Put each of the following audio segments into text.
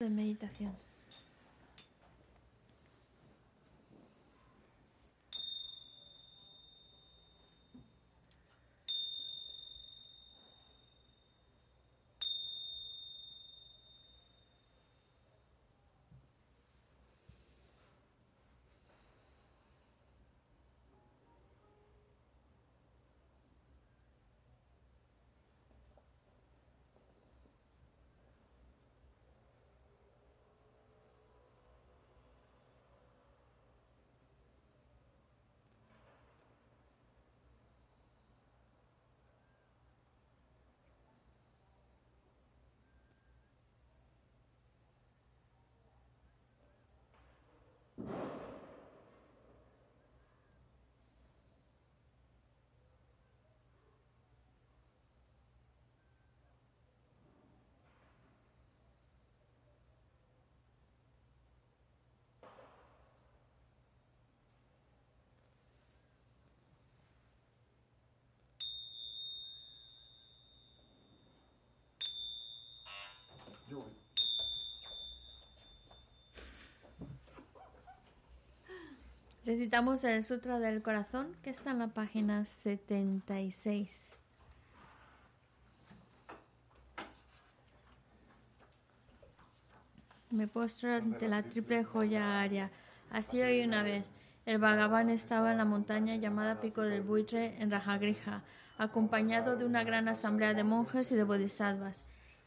de meditación. Recitamos el Sutra del Corazón que está en la página 76. Me postro ante la triple joya aria. Así hoy una vez. El Bhagavan estaba en la montaña llamada Pico del Buitre en Rajagrija, acompañado de una gran asamblea de monjes y de bodhisattvas.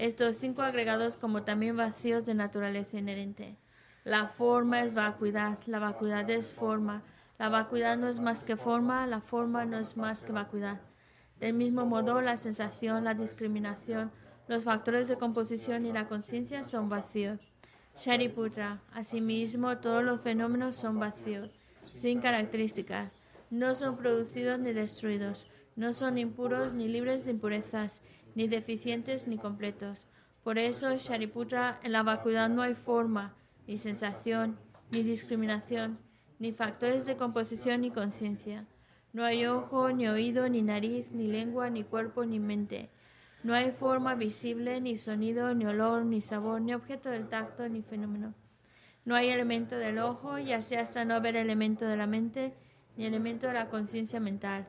estos cinco agregados como también vacíos de naturaleza inherente. La forma es vacuidad, la vacuidad es forma, la vacuidad no es más que forma, la forma no es más que vacuidad. Del mismo modo, la sensación, la discriminación, los factores de composición y la conciencia son vacíos. Shariputra, asimismo, todos los fenómenos son vacíos, sin características, no son producidos ni destruidos, no son impuros ni libres de impurezas, ni deficientes ni completos. Por eso, Shariputra, en la vacuidad no hay forma, ni sensación, ni discriminación, ni factores de composición ni conciencia. No hay ojo, ni oído, ni nariz, ni lengua, ni cuerpo, ni mente. No hay forma visible, ni sonido, ni olor, ni sabor, ni objeto del tacto, ni fenómeno. No hay elemento del ojo, ya sea hasta no haber elemento de la mente, ni elemento de la conciencia mental.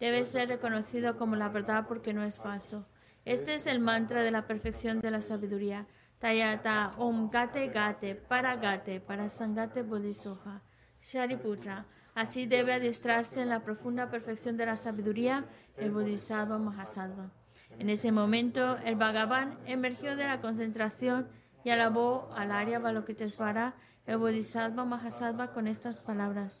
debe ser reconocido como la verdad porque no es falso. Este es el mantra de la perfección de la sabiduría. Tayata Om Gate Gate Para Gate Para Sangate Bodhisoha. Shariputra. Así debe adiestrarse en la profunda perfección de la sabiduría el Bodhisattva Mahasattva. En ese momento, el Bhagavan emergió de la concentración y alabó al Arya Balokitesvara, el Bodhisattva Mahasattva, con estas palabras.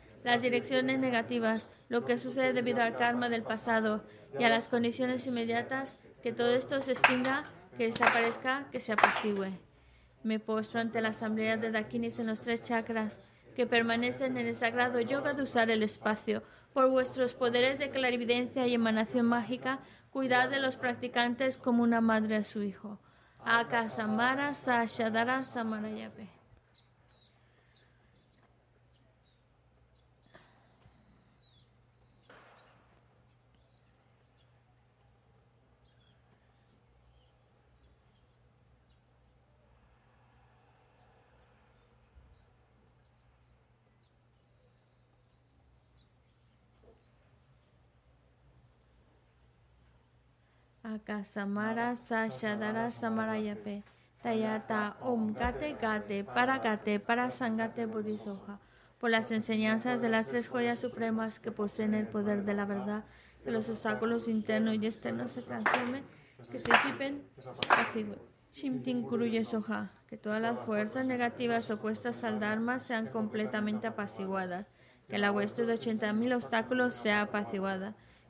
las direcciones negativas, lo que sucede debido al karma del pasado y a las condiciones inmediatas, que todo esto se extinga, que desaparezca, que se apacigüe. Me postro ante la asamblea de Dakinis en los tres chakras, que permanecen en el sagrado yoga de usar el espacio. Por vuestros poderes de clarividencia y emanación mágica, cuidad de los practicantes como una madre a su hijo. Akasamara Sashadara Samarayape. Akasamara Sashadara Samarayape. Tayata Om Gate Gate Para Gate Para Sangate Bodhisoja. Por las enseñanzas de las tres joyas supremas que poseen el poder de la verdad, que los obstáculos internos y externos se transformen, que se disipen, así. Shimtin Kuruye. Que todas las fuerzas negativas opuestas al Dharma sean completamente apaciguadas. Que la hueste de 80.000 obstáculos sea apaciguada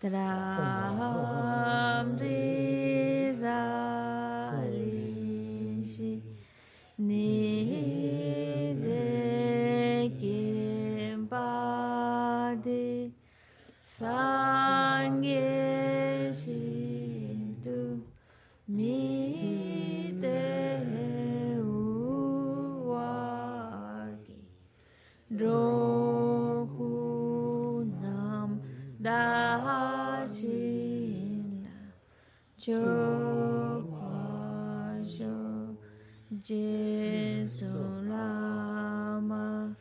Tram re ra li shi ni de kim pa de Jesus, Lama,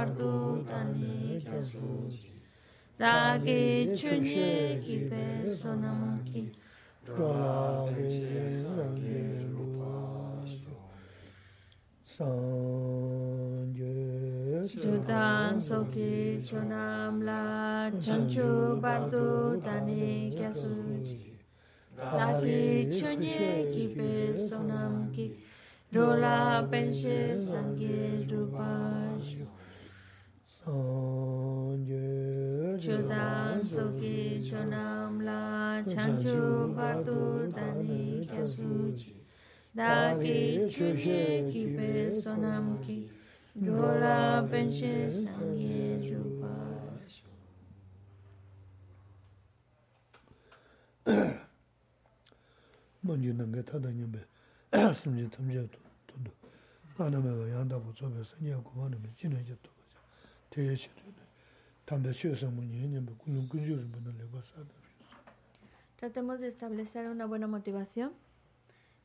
pardonne Jésus. Daghi chunye ki pe sonam ki, dola veye sange rupasyo. Sanje Sudan soki chonam la chanchu bardu tani kya suji. Daghi chunye ki pe sonam ki, dola penshe sange rupasyo. Chodang soki chonam la chanchu bardu dani kya suji Dagi chushe ki pe sonam ki Dola penche sangye jupa Manju nanga tada nyambe sumje tamja tundu Anamaya yanda bu sobe sanye kubana me jina jato Tratemos de establecer una buena motivación,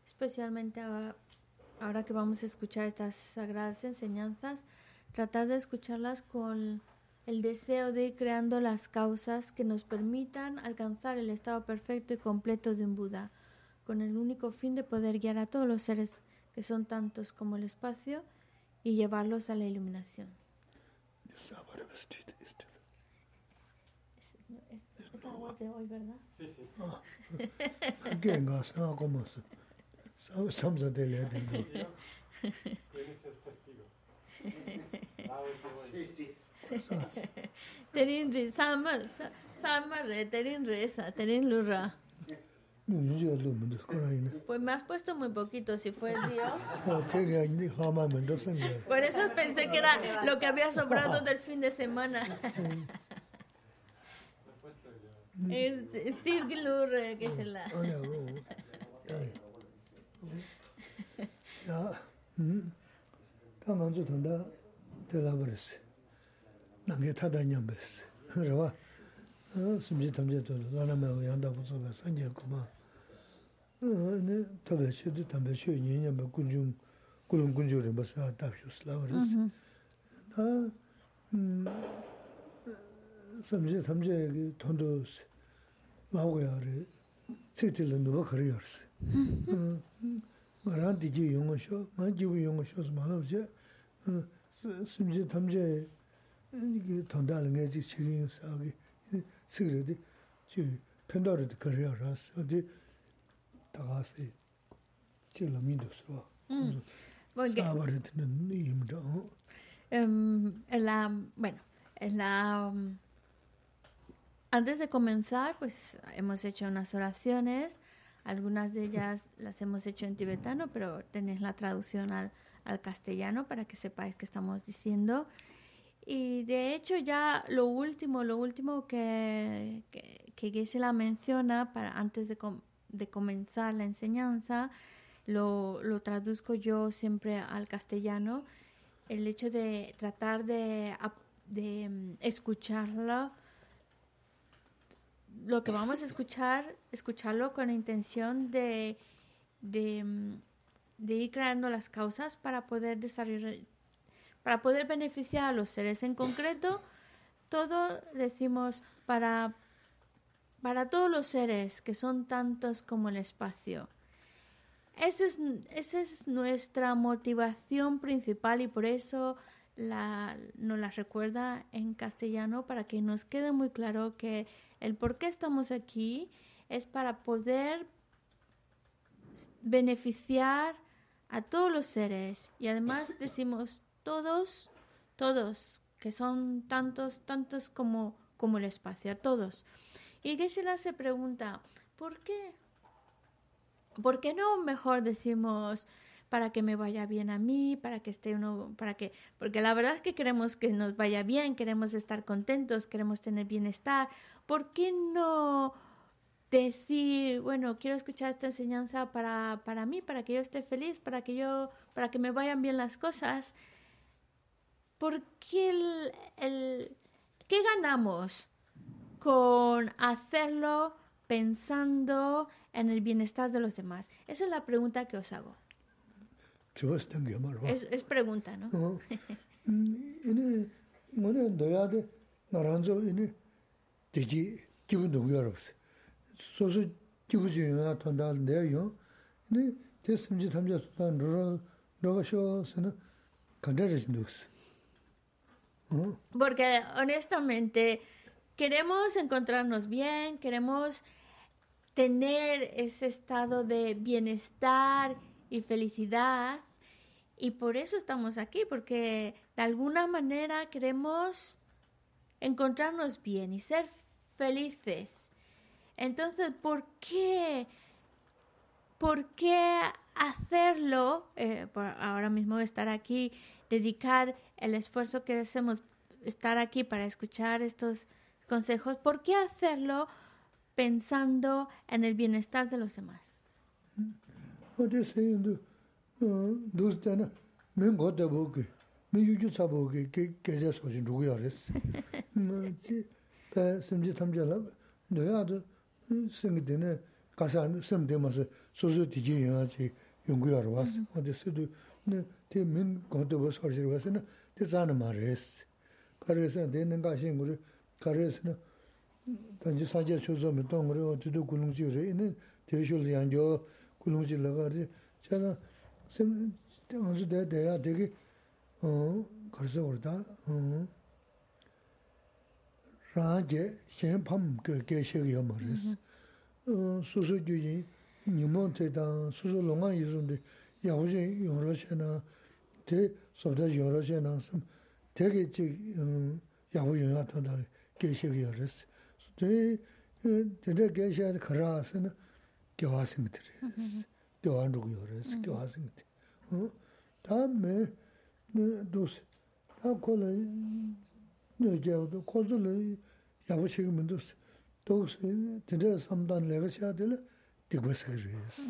especialmente ahora que vamos a escuchar estas sagradas enseñanzas, tratar de escucharlas con el deseo de ir creando las causas que nos permitan alcanzar el estado perfecto y completo de un Buda, con el único fin de poder guiar a todos los seres que son tantos como el espacio y llevarlos a la iluminación sábado vestido este. Es, es, es no, de hoy, ¿verdad? Sí, sí. Ah, gengas, ah, como Samsa de la de Tienes es testigo. Sí, sí. Terin de Samar, Samar, eh, Terin Reza, Terin Lura. Pues me has puesto muy poquito, si fue Dios. Por eso pensé que era lo que había sobrado del fin de semana. Steve Glur, eh, que es la... 네 tabla shedu tambla shedu nyenya ba kunjum, kulum kunjum rinpa saa tabshu slawa res. Da samche tamche ki tondo mawa ya re, tsektila nuba kari ya res. Nga raan digi yunga sho, nga jivu yunga sho sma lawa che, samche tamche ki tonda ala ngay chik chigi yunga saa ki, tsekrati, chi pendari di kari ya res. Odi, 다는 게 지금 사기 스그르디 지 펜더르도 그래요 어디 다가서 지금 민도스로 Porque, 사바르드는 이임도 em, en la, bueno, en la... um, Antes de comenzar, pues hemos hecho unas oraciones. Algunas de ellas las hemos hecho en tibetano, pero tenéis la traducción al, al castellano para que sepáis qué estamos diciendo. Y de hecho ya lo último, lo último que, que, que Geshe-la menciona para, antes de, com- de comenzar la enseñanza, lo, lo traduzco yo siempre al castellano, el hecho de tratar de, de mm, escucharlo, lo que vamos a escuchar, escucharlo con la intención de, de, mm, de ir creando las causas para poder desarrollar, para poder beneficiar a los seres. En concreto, todo decimos para, para todos los seres que son tantos como el espacio. Esa es, esa es nuestra motivación principal y por eso la, nos la recuerda en castellano para que nos quede muy claro que el por qué estamos aquí es para poder beneficiar a todos los seres y además decimos todos, todos, que son tantos, tantos como, como el espacio, a todos. Y Geshe-la se pregunta, ¿por qué? ¿Por qué no mejor decimos para que me vaya bien a mí, para que esté uno, para que, porque la verdad es que queremos que nos vaya bien, queremos estar contentos, queremos tener bienestar. ¿Por qué no decir, bueno, quiero escuchar esta enseñanza para, para mí, para que yo esté feliz, para que yo, para que me vayan bien las cosas? ¿Por qué el, el- qué ganamos con hacerlo pensando en el bienestar de los demás? Esa es la pregunta que os hago. 죽었을 게 말이야 Es, es pregunta, ¿no? 어, 음, 이네 뭐네 너야데 나란조 이네 되지 기분도 위험없어. 소소 기분이야 돈다 내요. 네 대심지 탐자 단 너가 너가 쇼스는 Porque honestamente queremos encontrarnos bien, queremos tener ese estado de bienestar y felicidad. Y por eso estamos aquí, porque de alguna manera queremos encontrarnos bien y ser felices. Entonces, ¿por qué? ¿Por qué hacerlo? Eh, por ahora mismo estar aquí, dedicar el esfuerzo que hacemos, estar aquí para escuchar estos consejos, ¿por qué hacerlo pensando en el bienestar de los demás? 가르스나 단지 사제 초점이 동으로 뒤도 굴룽지래. 있는 대쇼를 양겨 굴룽지 나가지. 제가 쌤 어제 대 대야 되게 어 가서 오다. 어. 라제 셴팜 그 계셔요 말이스 어. 수수주지 니몬테다. 수수 농아 이런데 야오제 여러셔나. 대 소다 여러셔나. 좀 되게 지 야오 영화 탄다 계셔 요르스 제 제가 계셔야 그라스는 교화스미트 교환으로 요르스 교화스미트 어? 다음에 도스 다 콜은 너제도 콜을 야부식 문도스 도스 진짜 삼단 내가 해야 될 되고서 그래스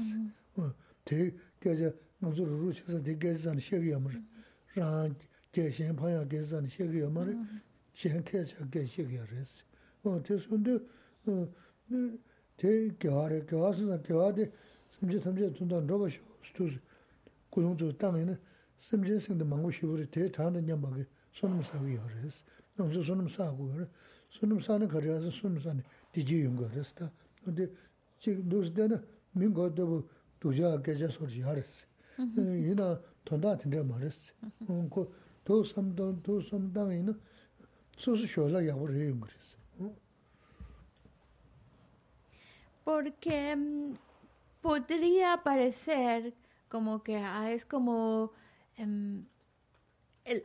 어.대 계셔 먼저 루치서 되게 잔 시기야 뭐 라 계신 파야 계산 시기야 뭐 shenkecha geshiga resi. Te sundu, te gyawara, gyawara suna gyawade simche tamche tundan roba stuzi gulung zu tangi na simche singda mangu shiburi te tanda nyambagi sunum sagu ya resi. Namsu sunum sagu ya resi. Sunum sani karyasa sunum sani diji yunga resi ta. Te chik dusi dana mingo dabu duja gecha sorji ya resi. Yina tonda tinda ma resi. Ko to samdangi na Porque podría parecer como que es como... Um,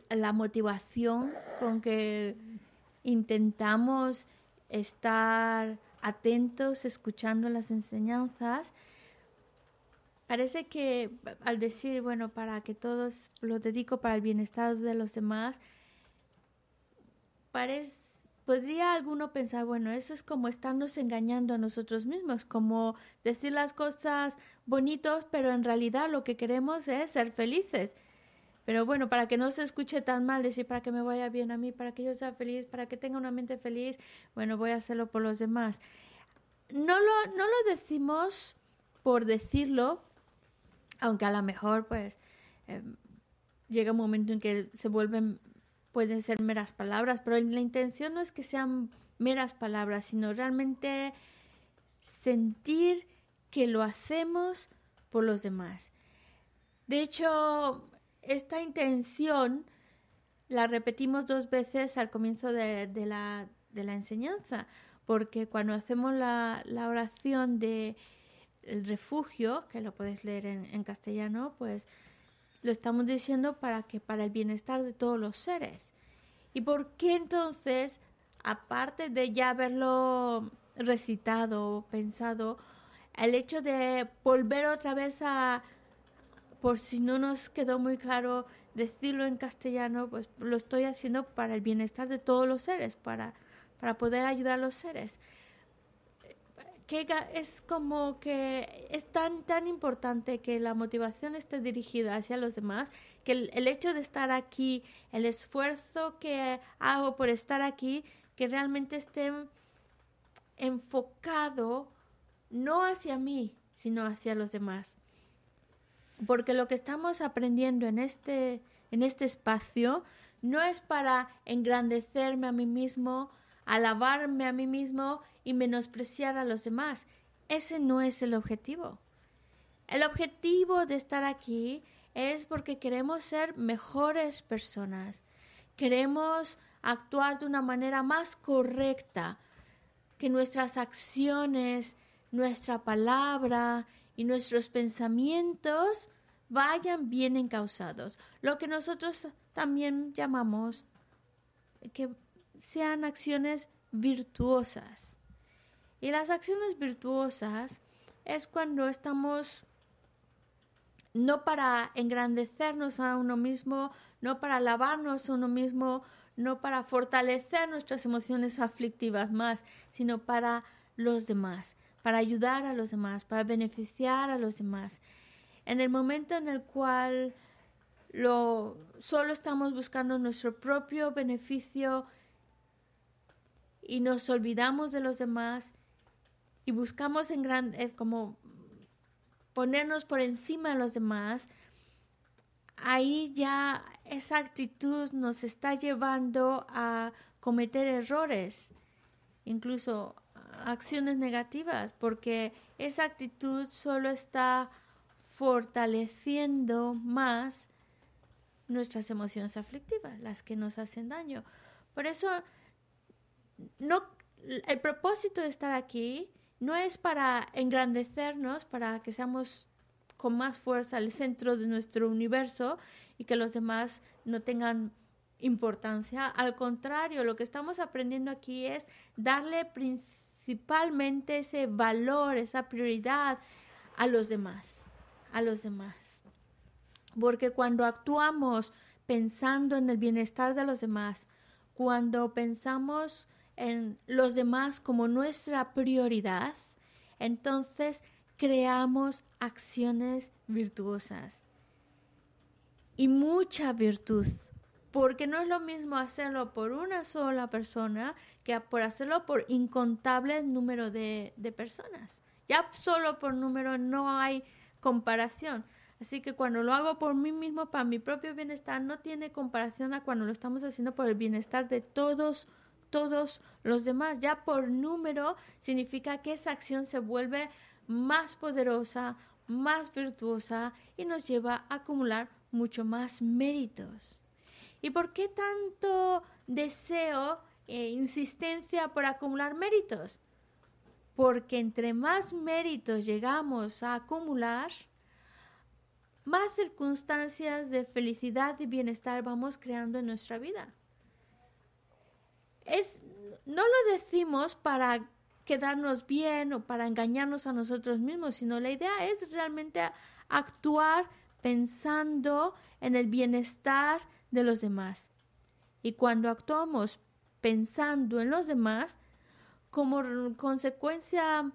la motivación con que intentamos estar atentos, escuchando las enseñanzas, parece que al decir, bueno, para que todos lo dedico para el bienestar de los demás, parece, podría alguno pensar, bueno, eso es como estarnos engañando a nosotros mismos, como decir las cosas bonitos, pero en realidad lo que queremos es ser felices. Pero bueno, para que no se escuche tan mal, decir para que me vaya bien a mí, para que yo sea feliz, para que tenga una mente feliz, bueno, voy a hacerlo por los demás. No lo, no lo decimos por decirlo, aunque a lo mejor pues em, llega un momento en que se vuelven, pueden ser meras palabras, pero la intención no es que sean meras palabras, sino realmente sentir que lo hacemos por los demás. De hecho, esta intención la repetimos dos veces al comienzo de, la, enseñanza, porque cuando hacemos la, oración de el refugio, que lo podéis leer en, castellano, pues lo estamos diciendo para que para el bienestar de todos los seres. ¿Y por qué entonces, aparte de ya haberlo recitado, pensado, el hecho de volver otra vez a por si no nos quedó muy claro decirlo en castellano, pues lo estoy haciendo para el bienestar de todos los seres, para, para poder ayudar a los seres. Es como que es tan, tan importante que la motivación esté dirigida hacia los demás, que el, el hecho de estar aquí, el esfuerzo que hago por estar aquí, que realmente esté enfocado no hacia mí, sino hacia los demás. Porque lo que estamos aprendiendo en este, en este espacio no es para engrandecerme a mí mismo, alabarme a mí mismo y menospreciar a los demás. Ese no es el objetivo. El objetivo de estar aquí es porque queremos ser mejores personas, queremos actuar de una manera más correcta, que nuestras acciones, nuestra palabra y nuestros pensamientos vayan bien encausados. Lo que nosotros también llamamos que sean acciones virtuosas. Y las acciones virtuosas es cuando estamos no para engrandecernos a uno mismo, no para alabarnos a uno mismo, no para fortalecer nuestras emociones aflictivas más, sino para los demás, para ayudar a los demás, para beneficiar a los demás. En el momento en el cual lo, solo estamos buscando nuestro propio beneficio y nos olvidamos de los demás y buscamos eh, como ponernos por encima de los demás, ahí ya esa actitud nos está llevando a cometer errores, incluso acciones negativas, porque esa actitud solo está fortaleciendo más nuestras emociones aflictivas, las que nos hacen daño. Por eso, no, el propósito de estar aquí no es para engrandecernos, para que seamos con más fuerza el centro de nuestro universo y que los demás no tengan importancia. Al contrario, lo que estamos aprendiendo aquí es darle principalmente ese valor, esa prioridad a los demás, a los demás. Porque cuando actuamos pensando en el bienestar de los demás, cuando pensamos en los demás como nuestra prioridad, entonces creamos acciones virtuosas y mucha virtud, porque no es lo mismo hacerlo por una sola persona que por hacerlo por incontables número de, de personas. Ya solo por número no hay comparación. Así que cuando lo hago por mí mismo, para mi propio bienestar, no tiene comparación a cuando lo estamos haciendo por el bienestar de todos todos los demás. Ya por número significa que esa acción se vuelve más poderosa, más virtuosa y nos lleva a acumular mucho más méritos. ¿Y por qué tanto deseo e insistencia por acumular méritos? Porque entre más méritos llegamos a acumular, más circunstancias de felicidad y bienestar vamos creando en nuestra vida es, no lo decimos para quedarnos bien o para engañarnos a nosotros mismos, sino la idea es realmente actuar pensando en el bienestar de los demás. Y cuando actuamos pensando en los demás, como consecuencia,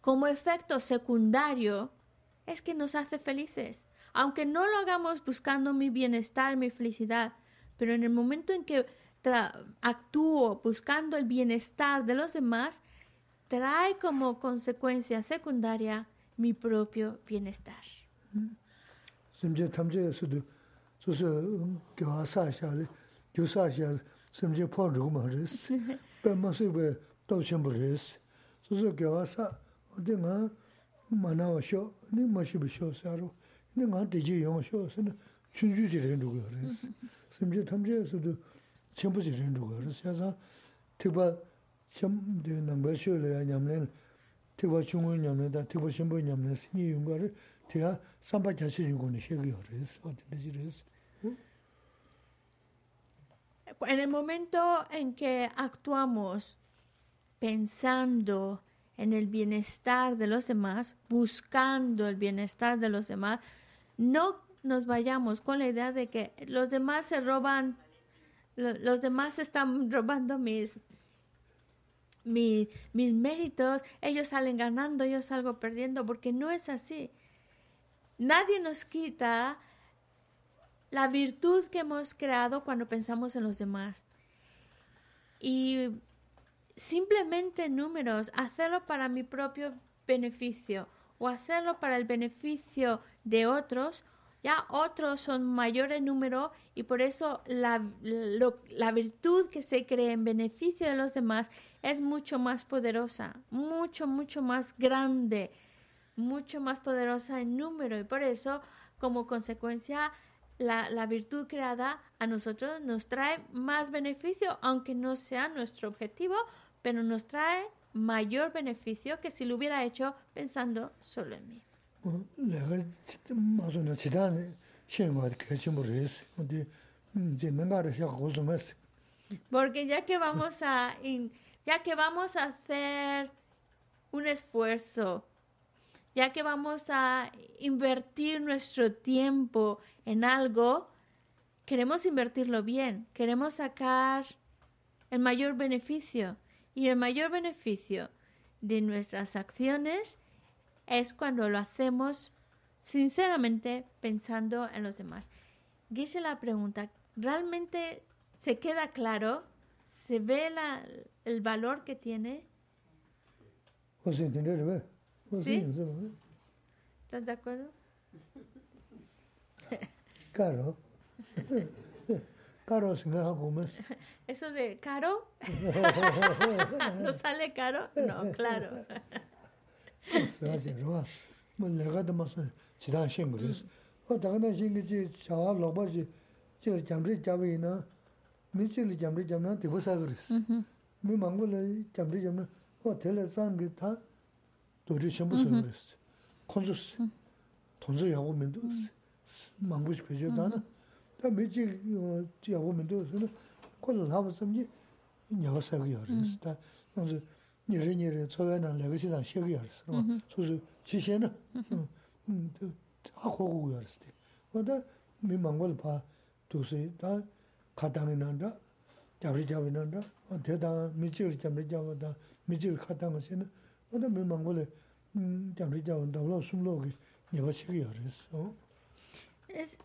como efecto secundario, es que nos hace felices. Aunque no lo hagamos buscando mi bienestar, mi felicidad, pero en el momento en que actúo buscando el bienestar de los demás, trae como consecuencia secundaria mi propio bienestar. En el momento en que actuamos pensando en el bienestar de los demás, buscando el bienestar de los demás, no nos vayamos con la idea de que los demás se roban los demás están robando mis, mis, mis méritos, ellos salen ganando, yo salgo perdiendo, porque no es así. Nadie nos quita la virtud que hemos creado cuando pensamos en los demás. Y simplemente números, hacerlo para mi propio beneficio o hacerlo para el beneficio de otros, ya otros son mayor en número y por eso la, la virtud que se cree en beneficio de los demás es mucho más poderosa, mucho, mucho más grande, mucho más poderosa en número. Y por eso como consecuencia la, la virtud creada a nosotros nos trae más beneficio, aunque no sea nuestro objetivo, pero nos trae mayor beneficio que si lo hubiera hecho pensando solo en mí. 어, 내가 진짜 맞으나 지단 신고할 게 전부 그랬어. 근데 음, 이제 내가 시작 고소했어. Porque ya que vamos a in- ya que vamos a hacer un esfuerzo, ya que vamos a invertir nuestro tiempo en algo, queremos invertirlo bien, queremos sacar el mayor beneficio. Y el mayor beneficio de nuestras acciones es cuando lo hacemos sinceramente pensando en los demás. Guille la pregunta, ¿realmente se queda claro? ¿Se ve la, el valor que tiene? ¿Sí? ¿Estás de acuerdo? Claro. Caro Eso de caro. ¿No sale caro? No, claro. 사실 봐. 뭐 내가도 무슨 지단 신 그랬어. 어 다가나 신기지 자와 로바지 저 잠리 잡이나 미치리 잠리 잡나 되고사 그랬어. 미 망고를 잠리 잡나 어 텔레상게 다 도리 전부 써 그랬어. 콘서스 돈서 야고 면도 망고시 표시다나 다 미치 야고 면도 서는 콜을 하고 섬지 냐고 사기 그랬어. 다 그래서 nyeri nyeri tsuwe na legacy dan shegi yarisi, mm-hmm. suzu chi she na, mm-hmm. mm, mm, ako kuku yarisi de. Wada mi mangol pa dusi, da katangi nanda, jabri jabri nanda, de da mi chigri jabri jabri da, mi chigri katangi se na, wada mi mangol mm, jabri jabri da, wala sumlo ki nyeba shegi yarisi. Es,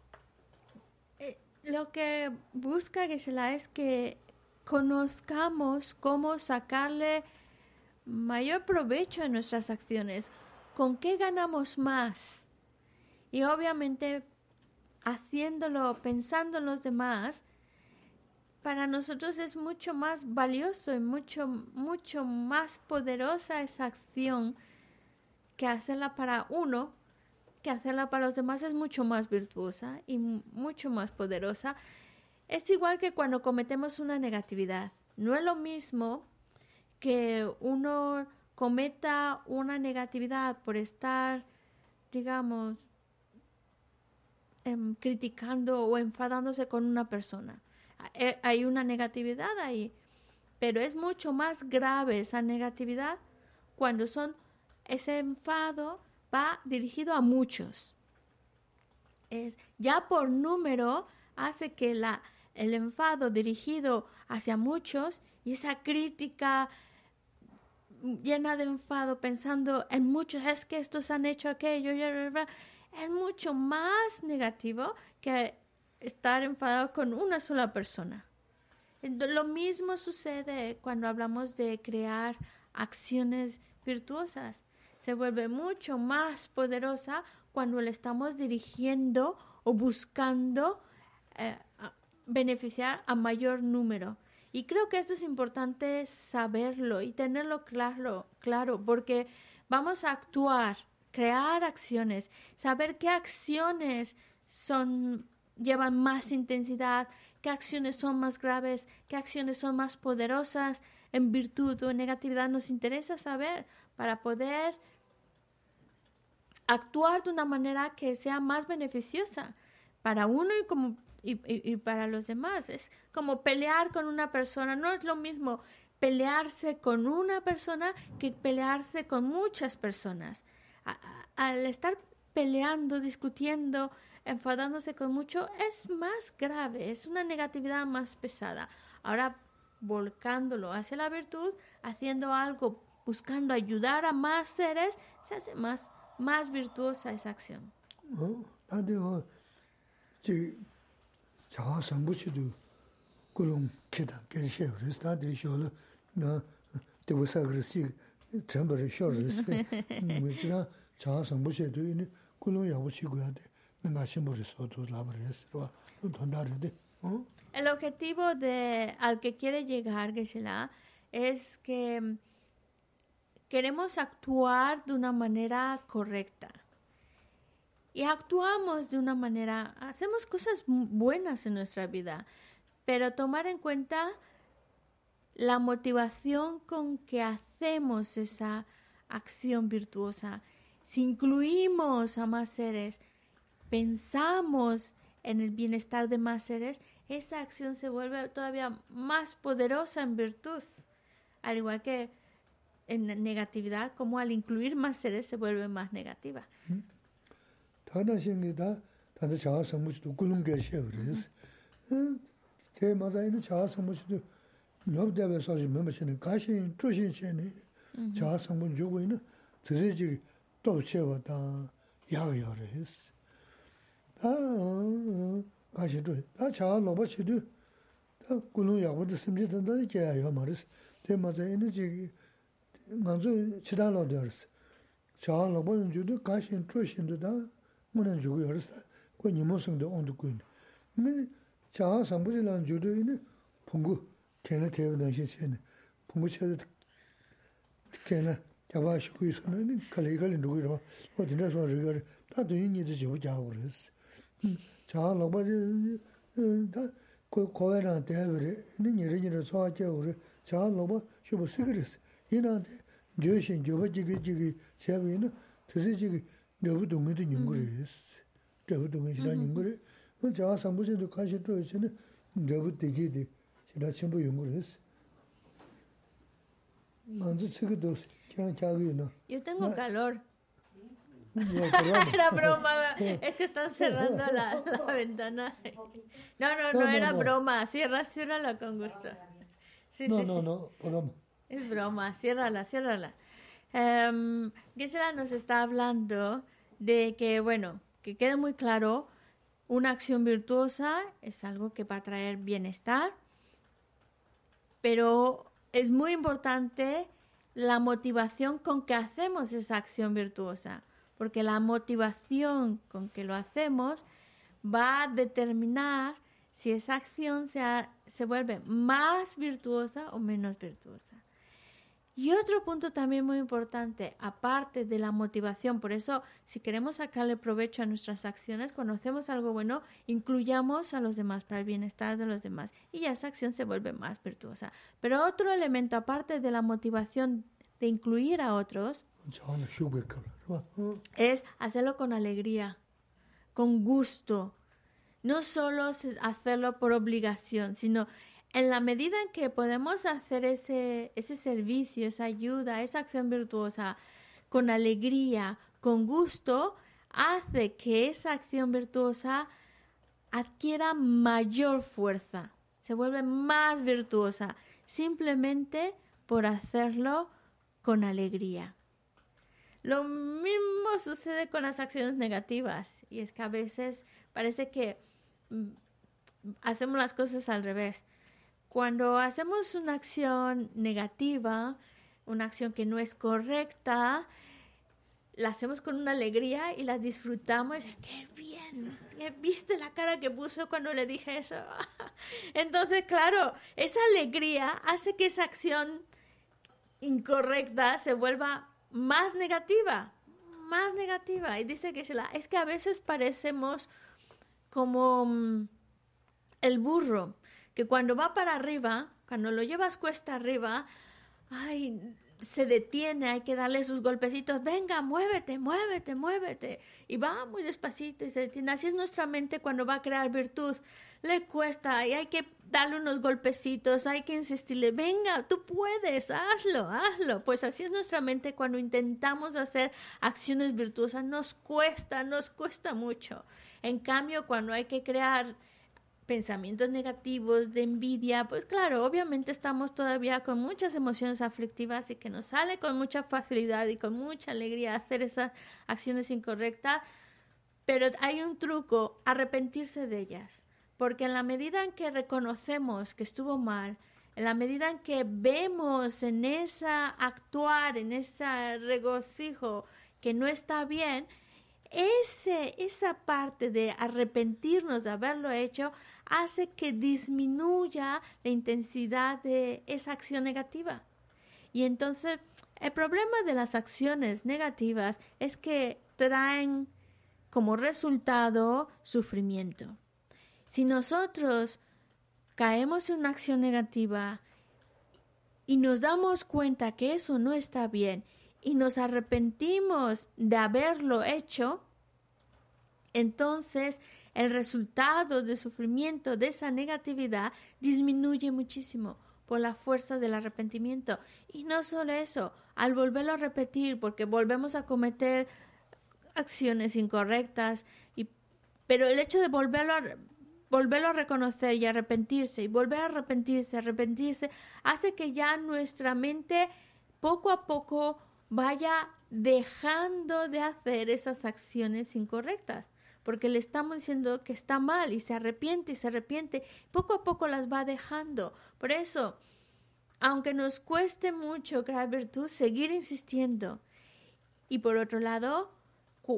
e, lo que busca que se la es que conozcamos cómo sacarle mayor provecho a nuestras acciones, con qué ganamos más. Y obviamente haciéndolo, pensando en los demás, para nosotros es mucho más valioso y mucho, mucho más poderosa esa acción que hacerla para uno que hacerla para los demás es mucho más virtuosa y mu- mucho más poderosa. Es igual que cuando cometemos una negatividad. No es lo mismo que uno cometa una negatividad por estar, digamos, em, criticando o enfadándose con una persona. Eh, Hay una negatividad ahí, pero es mucho más grave esa negatividad cuando son ese enfado va dirigido a muchos. Es ya por número hace que la el enfado dirigido hacia muchos y esa crítica llena de enfado pensando en muchos es que estos han hecho aquello es mucho más negativo que estar enfadado con una sola persona. Lo mismo sucede cuando hablamos de crear acciones virtuosas. Se vuelve mucho más poderosa cuando le estamos dirigiendo o buscando eh, beneficiar a mayor número. Y creo que esto es importante saberlo y tenerlo claro, claro, porque vamos a actuar, crear acciones, saber qué acciones son llevan más intensidad, qué acciones son más graves, qué acciones son más poderosas. En virtud o en negatividad nos interesa saber para poder actuar de una manera que sea más beneficiosa para uno y como y, y- y para los demás. Es como pelear con una persona. No es lo mismo pelearse con una persona que pelearse con muchas personas. A- a- al estar peleando, discutiendo, enfadándose con mucho, es más grave, es una negatividad más pesada. Ahora, volcándolo hacia la virtud, haciendo algo, buscando ayudar a más seres, se hace más, más virtuosa esa acción. 어, el objetivo de, al que quiere llegar Geshe-la es que mm, queremos actuar de una manera correcta y actuamos de una manera, hacemos cosas buenas en nuestra vida, pero tomar en cuenta la motivación con que hacemos esa acción virtuosa. Si incluimos a más seres, pensamos en el bienestar de más seres, esa acción se vuelve todavía más poderosa en virtud. Al igual que en negatividad, como al incluir más seres se vuelve más negativa. 가시 줘. 다 차가 넘어 치도 다 군은 야고도 심지 된다 이게 아요 말이스. 대마자 에너지 먼저 치달로 되었어. 차가 넘어 주도 가시 트로신도 다 뭐는 주고 열었어. 그 니모성도 온도 군. 근데 차가 상부지랑 주도 있는 풍구 걔네 대우는 시세네. 풍구 쳐도 걔네 잡아시고 있으면 칼리칼리 누구로 어디서 저거 다 되니도 저 자고 그랬어. chāngā lōkpa tā kōwē nā tēhā wē rē, nī nī rī nī rī sōhā chē wē rē, chāngā lōkpa shūpa sīk rī Yo tengo calor. era broma, es que están cerrando la, la ventana. No, no, no, era broma. Cierra, ciérrala con gusto. Sí, no, sí, no, no, broma. Es broma, ciérrala, ciérrala. Um, nos está hablando de que, bueno, que quede muy claro, una acción virtuosa es algo que va a traer bienestar, pero es muy importante la motivación con que hacemos esa acción virtuosa porque la motivación con que lo hacemos va a determinar si esa acción se, se vuelve más virtuosa o menos virtuosa. Y otro punto también muy importante, aparte de la motivación, por eso si queremos sacarle provecho a nuestras acciones, cuando hacemos algo bueno, incluyamos a los demás para el bienestar de los demás y esa acción se vuelve más virtuosa. Pero otro elemento, aparte de la motivación de incluir a otros, es hacerlo con alegría, con gusto. No solo hacerlo por obligación, sino en la medida en que podemos hacer ese, servicio, esa ayuda, esa acción virtuosa con alegría, con gusto, hace que esa acción virtuosa adquiera mayor fuerza, se vuelve más virtuosa, simplemente por hacerlo con alegría. Lo mismo sucede con las acciones negativas y es que a veces parece que mm, hacemos las cosas al revés. Cuando hacemos una acción negativa, una acción que no es correcta, la hacemos con una alegría y la disfrutamos. ¡Qué bien! ¿Viste la cara que puso cuando le dije eso? Entonces, claro, esa alegría hace que esa acción incorrecta se vuelva más negativa, más negativa. Y dice que es que a veces parecemos como mm, el burro, que cuando va para arriba, cuando lo llevas cuesta arriba, ay, se detiene, hay que darle sus golpecitos, venga, muévete, muévete, muévete. Y va muy despacito y se detiene. Así es nuestra mente cuando va a crear virtud. Le cuesta y hay que darle unos golpecitos, hay que insistirle, venga, tú puedes, hazlo, hazlo. Pues así es nuestra mente cuando intentamos hacer acciones virtuosas, nos cuesta, nos cuesta mucho. En cambio, cuando hay que crear pensamientos negativos, de envidia, pues claro, obviamente estamos todavía con muchas emociones aflictivas y que nos sale con mucha facilidad y con mucha alegría hacer esas acciones incorrectas, pero hay un truco, arrepentirse de ellas, porque en la medida en que reconocemos que estuvo mal, en la medida en que vemos en esa actuar, en ese regocijo que no está bien, ese, esa parte de arrepentirnos de haberlo hecho hace que disminuya la intensidad de esa acción negativa. Y entonces, el problema de las acciones negativas es que traen como resultado sufrimiento. Si nosotros caemos en una acción negativa y nos damos cuenta que eso no está bien y nos arrepentimos de haberlo hecho, entonces el resultado de sufrimiento de esa negatividad disminuye muchísimo por la fuerza del arrepentimiento. Y no solo eso, al volverlo a repetir, porque volvemos a cometer acciones incorrectas, y, pero el hecho de volverlo a, volverlo a reconocer y arrepentirse, y volver a arrepentirse, arrepentirse, hace que ya nuestra mente poco a poco vaya dejando de hacer esas acciones incorrectas porque le estamos diciendo que está mal y se arrepiente y se arrepiente, poco a poco las va dejando. Por eso, aunque nos cueste mucho crear virtud, seguir insistiendo. Y por otro lado,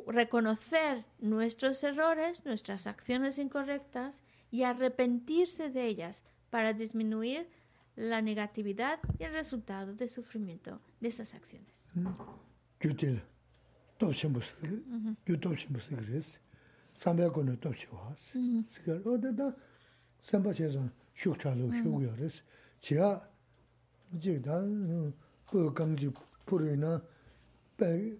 reconocer nuestros errores, nuestras acciones incorrectas y arrepentirse de ellas para disminuir la negatividad y el resultado de sufrimiento de esas acciones. Yutil, topshimos, yutopshimos igres, sambe kono topshiwas, sigar, o de da, samba chezan, shukchalo, shukyares, chiya, jikda, po kanji puri na, pe,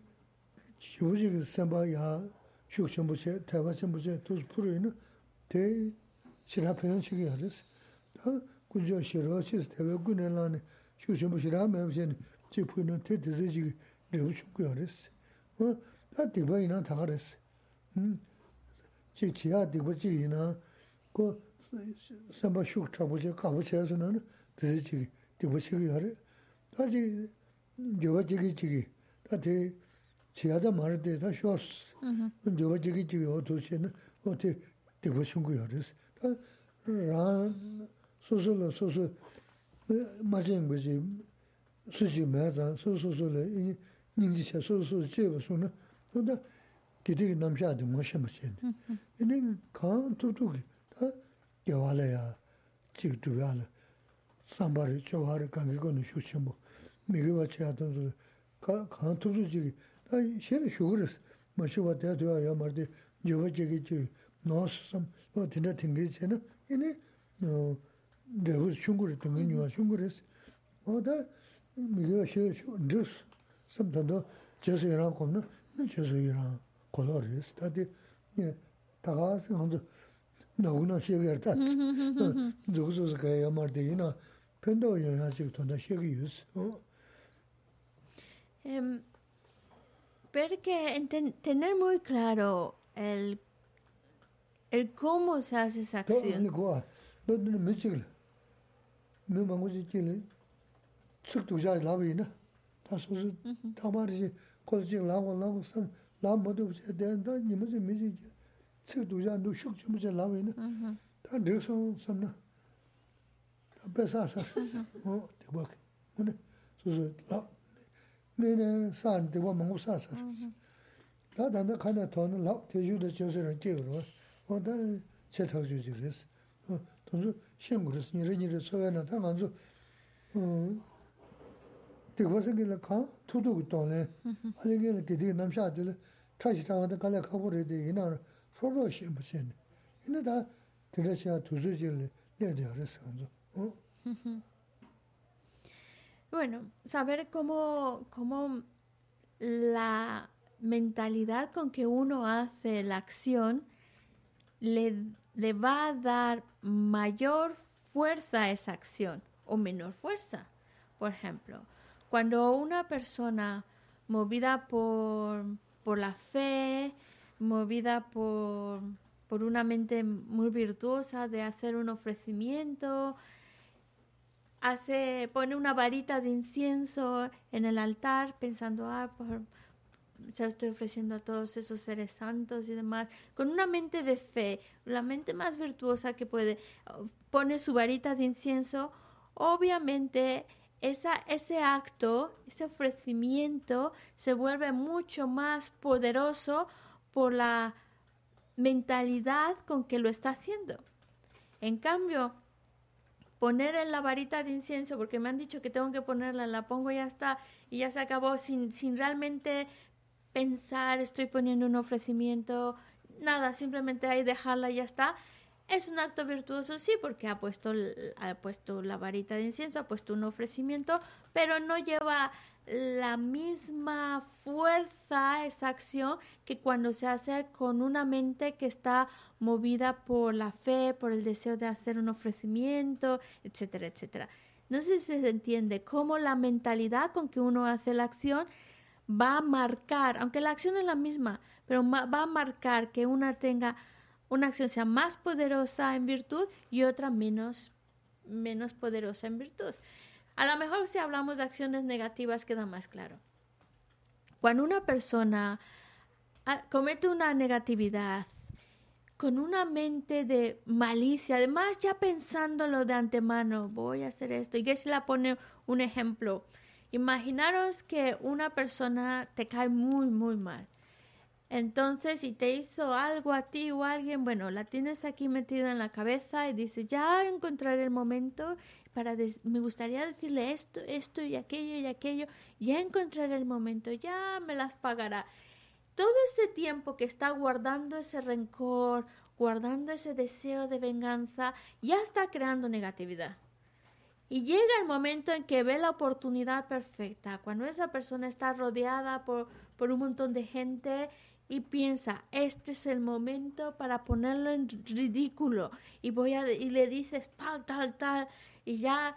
shivujik samba ya, shukchimbo che, taiwa chimbo che, tos puri na, te, shirapayan chikyares, da, kunjo shirawa chis, taiwa gunen lani, shukchimbo shirawa mayab cheni, chi pui na te tizi chi rebu chukkuya resi. Ta dikpa ina taka resi. Chi chiya dikpa chi ina ko samba shuk chabu che, kabu che su na tizi chi dikpa chi kuya re. Ta chi gyoba chigi chigi, ta te chiya da mara te ta shos. Gyoba chigi chigi o tu che na o te dikpa chukkuya resi. Ta raan susu la susu ma chen su, ma chi su chi maya zang, su su su la, nying chi cha su su chi ba su na, 기대 남자들 뭐 심으신. 이는 강 두두기 다 겨와래야 지금 두야래. 삼바리 조화를 강기고는 쇼심고 미개와 제하던 강 두두지 다 신의 쇼그랬어. 마셔봐 대도야 말대 저버지기 노스섬 어 진짜 튕기잖아. 이네 어 내가 중국을 듣는 이유가 중국에서 어다 미개와 쇼 드스 섬던도 제수이랑 거는 제수이랑 colores tadi taga se hanzo naguna sheger ta zozo se kaya yamar de ina pendo yana chik tonda shegi yus ver que tener muy claro el el cómo se hace esa acción no no no me chile me mango ji chile chuk tu ja la vi na ta so su ta mar ji ko ji la go la go sam tsuk tuja labi na, ta susu tamari shi kola chik lango lango sam, lam madu bise den, ta nima zi mi zi tsuk tuja ndu shuk chumu zi labi na, ta dhik song sam na, ta pesa sar, o dikwa ki, mune susu lab, mene san dikwa mungu sa sar. Ta tanda kanya tona lab, te yu da chio zi rang kiyo rwa, o ta che tau zi zi resi, tonzu shen gu resi, nire nire tsoya na, ta nganzu, nī rē nī rē sō wē nā, dā ngā sō, dī bā sā kī lā kā, tū tū kī tō nē, ā lī kī lā kī tī kī nām shā tī lā, 차시 장한테 갈래 가버려 돼 이나 서로 심으신 이나다 들으셔 두주질 내려서 어 Bueno, saber cómo, cómo la mentalidad con que uno hace la acción le, le va a dar mayor fuerza a esa acción o menor fuerza. Por ejemplo, cuando una persona movida por por la fe, movida por, por una mente muy virtuosa de hacer un ofrecimiento, hace, pone una varita de incienso en el altar pensando, ah, ya estoy ofreciendo a todos esos seres santos y demás, con una mente de fe, la mente más virtuosa que puede, pone su varita de incienso, obviamente esa, ese acto, ese ofrecimiento se vuelve mucho más poderoso por la mentalidad con que lo está haciendo. En cambio, poner en la varita de incienso, porque me han dicho que tengo que ponerla, la pongo y ya está, y ya se acabó, sin, sin realmente pensar, estoy poniendo un ofrecimiento, nada, simplemente ahí dejarla y ya está. Es un acto virtuoso, sí, porque ha puesto, ha puesto la varita de incienso, ha puesto un ofrecimiento, pero no lleva la misma fuerza esa acción que cuando se hace con una mente que está movida por la fe, por el deseo de hacer un ofrecimiento, etcétera, etcétera. No sé si se entiende cómo la mentalidad con que uno hace la acción va a marcar, aunque la acción es la misma, pero va a marcar que una tenga una acción sea más poderosa en virtud y otra menos, menos poderosa en virtud. A lo mejor si hablamos de acciones negativas queda más claro. Cuando una persona ah, comete una negatividad con una mente de malicia, además ya pensándolo de antemano, voy a hacer esto, y se la pone un ejemplo. Imaginaros que una persona te cae muy, muy mal. Entonces, si te hizo algo a ti o a alguien, bueno, la tienes aquí metida en la cabeza y dices, ya encontraré el momento para, me gustaría decirle esto, esto y aquello y aquello, ya encontraré el momento, ya me las pagará. Todo ese tiempo que está guardando ese rencor, guardando ese deseo de venganza, ya está creando negatividad. Y llega el momento en que ve la oportunidad perfecta, cuando esa persona está rodeada por, por un montón de gente y piensa, este es el momento para ponerlo en ridículo y voy a y le dices tal tal tal y ya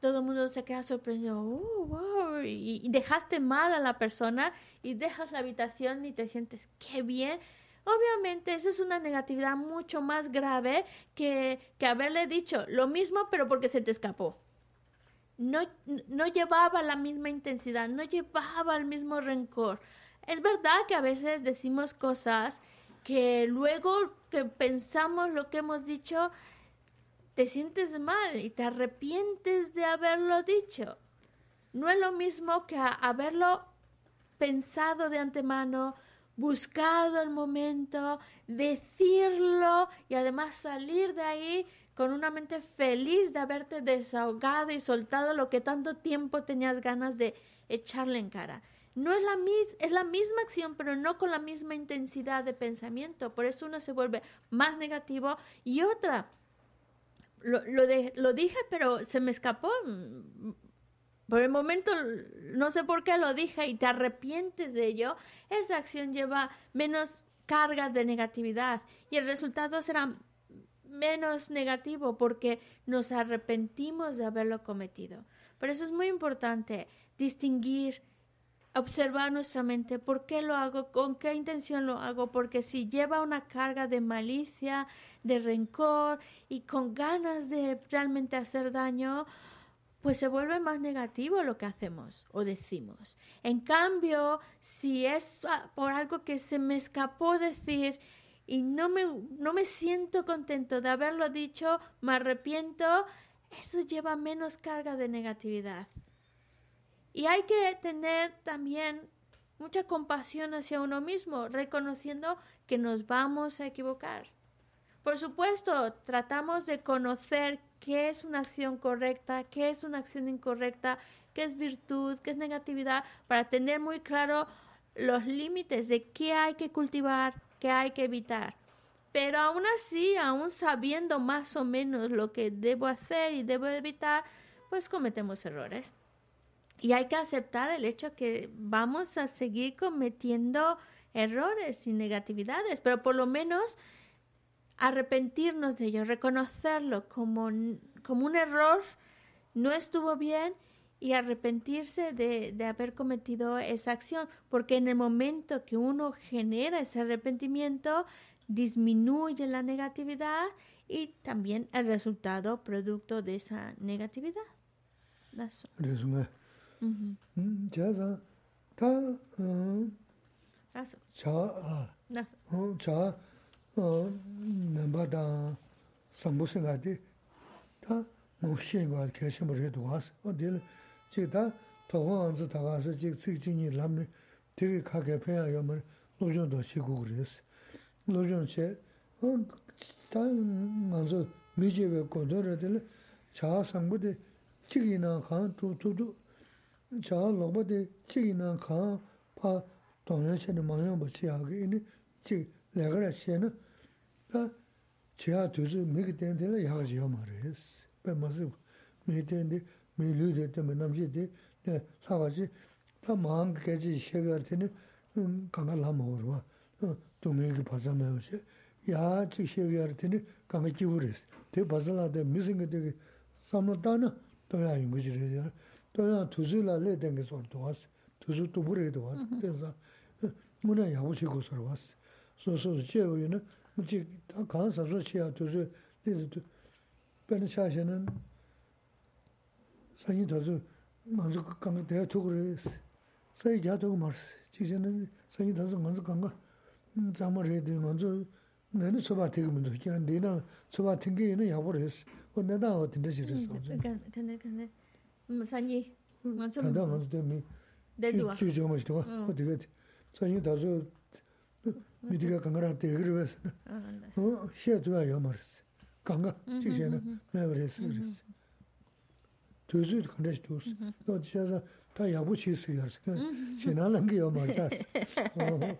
todo el mundo se queda sorprendido oh, y, dejaste mal a la persona y dejas la habitación y te sientes qué bien obviamente esa es una negatividad mucho más grave que, que haberle dicho lo mismo pero porque se te escapó. No, no llevaba la misma intensidad no llevaba el mismo rencor es verdad que a veces decimos cosas que luego que pensamos lo que hemos dicho, te sientes mal y te arrepientes de haberlo dicho. No es lo mismo que haberlo pensado de antemano, buscado el momento, decirlo y además salir de ahí con una mente feliz de haberte desahogado y soltado lo que tanto tiempo tenías ganas de echarle en cara. No es la, mis es la misma acción, pero no con la misma intensidad de pensamiento. Por eso uno se vuelve más negativo y otra. Lo, lo, lo dije, pero se me escapó. Por el momento, no sé por qué lo dije y te arrepientes de ello. Esa acción lleva menos carga de negatividad y el resultado será menos negativo porque nos arrepentimos de haberlo cometido. Por eso es muy importante distinguir observar nuestra mente, ¿por qué lo hago? ¿Con qué intención lo hago? Porque si lleva una carga de malicia, de rencor y con ganas de realmente hacer daño, pues se vuelve más negativo lo que hacemos o decimos. En cambio, si es por algo que se me escapó decir y no me, no me siento contento de haberlo dicho, me arrepiento, eso lleva menos carga de negatividad. Y hay que tener también mucha compasión hacia uno mismo, reconociendo que nos vamos a equivocar. Por supuesto, tratamos de conocer qué es una acción correcta, qué es una acción incorrecta, qué es virtud, qué es negatividad, para tener muy claro los límites de qué hay que cultivar, qué hay que evitar. Pero aún así, aún sabiendo más o menos lo que debo hacer y debo evitar, pues cometemos errores. Y hay que aceptar el hecho que vamos a seguir cometiendo errores y negatividades, pero por lo menos arrepentirnos de ello, reconocerlo como, como un error, no estuvo bien y arrepentirse de, de, haber cometido esa acción, porque en el momento que uno genera ese arrepentimiento, disminuye la negatividad y también el resultado producto de esa negatividad. Mm-hmm. 제가 다 나서. 자 나서. 자 넘바다. 삼부스가디 다 모시가 계속 버려도 와서 어딜 제가 더원즈 다가서 지금 직진이 람네 되게 가게 배야 뭐 노정도 쉬고 그랬어. 노정체 다 먼저 미제베 고더라들 자 상부대 지기나 간 두두두. chāwa lōpa tē chīki nā kāng pā tōngyā chē nā māngyā bā chī āgā inī chīki lēgā rā chē nā pā chī ā tu sī mī kī tēn tē nā yāgā chī yā mā rē sī. Pā mā sī mī tēn tē, mī lū tē tē, mī nām chī tē, lā bā chī pā māng kā chī shē gā rā tē nā kāngā lā mā wā rā wā, tō mī kī pā sā mā wā chē, yā chī shē gā rā tē nā kāngā jī wū rē sī. Tē pā sā lā tē mī sī ngā tē kī sām lā tā nā tō yā yī ngā chī rē sī 래 또야 두즈라 내된 소리도 왔어 두즈 또 부르기도 왔어 그래서 문에 야부시고 서로 왔어 소소 제외는 뭐지 다 간사서 치야 두즈 내도 변 샤샤는 산이 더서 먼저 강에 대해 두고 그랬어 사이 자도 말스 지제는 산이 더서 먼저 강가 음 잠을 돼 먼저 내는 소바 되게 먼저 그냥 내나 소바 튕기는 야부를 했어 어 내가 어떤데 싫었어 근데 근데 음 산이 먼저 간다 먼저 되면 대두아 주저 뭐 있어 어떻게 산이 더서 미디가 강가라 때 그러면서 어 시에도야 요 말스 강가 지제는 내가 그랬어 그랬어 두즈 간다시 두스 너 진짜 다 야부치 있어요 지나는 게 요말다 어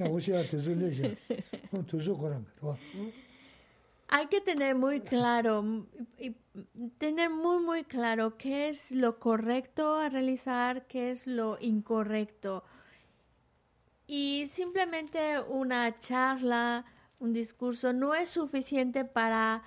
야부치야 두즈래지 어 두즈 거랑 봐 Hay que tener muy claro, tener muy, muy claro qué es lo correcto a realizar, qué es lo incorrecto. Y simplemente una charla, un discurso, no es suficiente para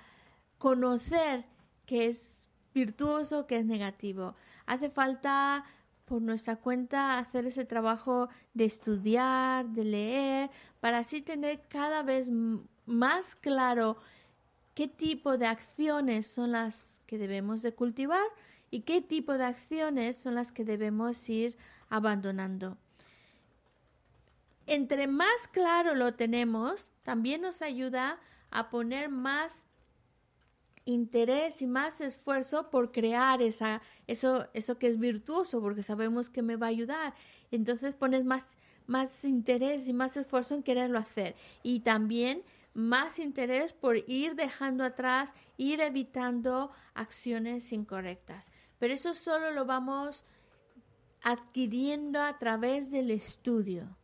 conocer qué es virtuoso, qué es negativo. Hace falta por nuestra cuenta hacer ese trabajo de estudiar, de leer, para así tener cada vez más claro qué tipo de acciones son las que debemos de cultivar y qué tipo de acciones son las que debemos ir abandonando. Entre más claro lo tenemos, también nos ayuda a poner más interés y más esfuerzo por crear esa, eso, eso que es virtuoso, porque sabemos que me va a ayudar. Entonces pones más, más interés y más esfuerzo en quererlo hacer. Y también más interés por ir dejando atrás, ir evitando acciones incorrectas. Pero eso solo lo vamos adquiriendo a través del estudio.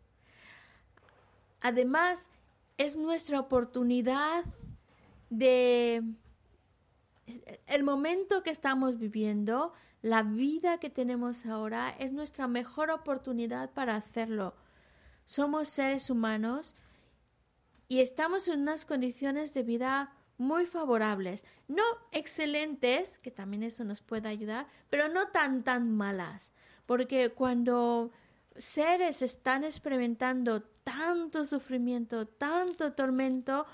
Además, es nuestra oportunidad de el momento que estamos viviendo, la vida que tenemos ahora, es nuestra mejor oportunidad para hacerlo. Somos seres humanos y estamos en unas condiciones de vida muy favorables, no excelentes, que también eso nos puede ayudar, pero no tan tan malas, porque cuando seres están experimentando tanto sufrimiento, tanto tormento,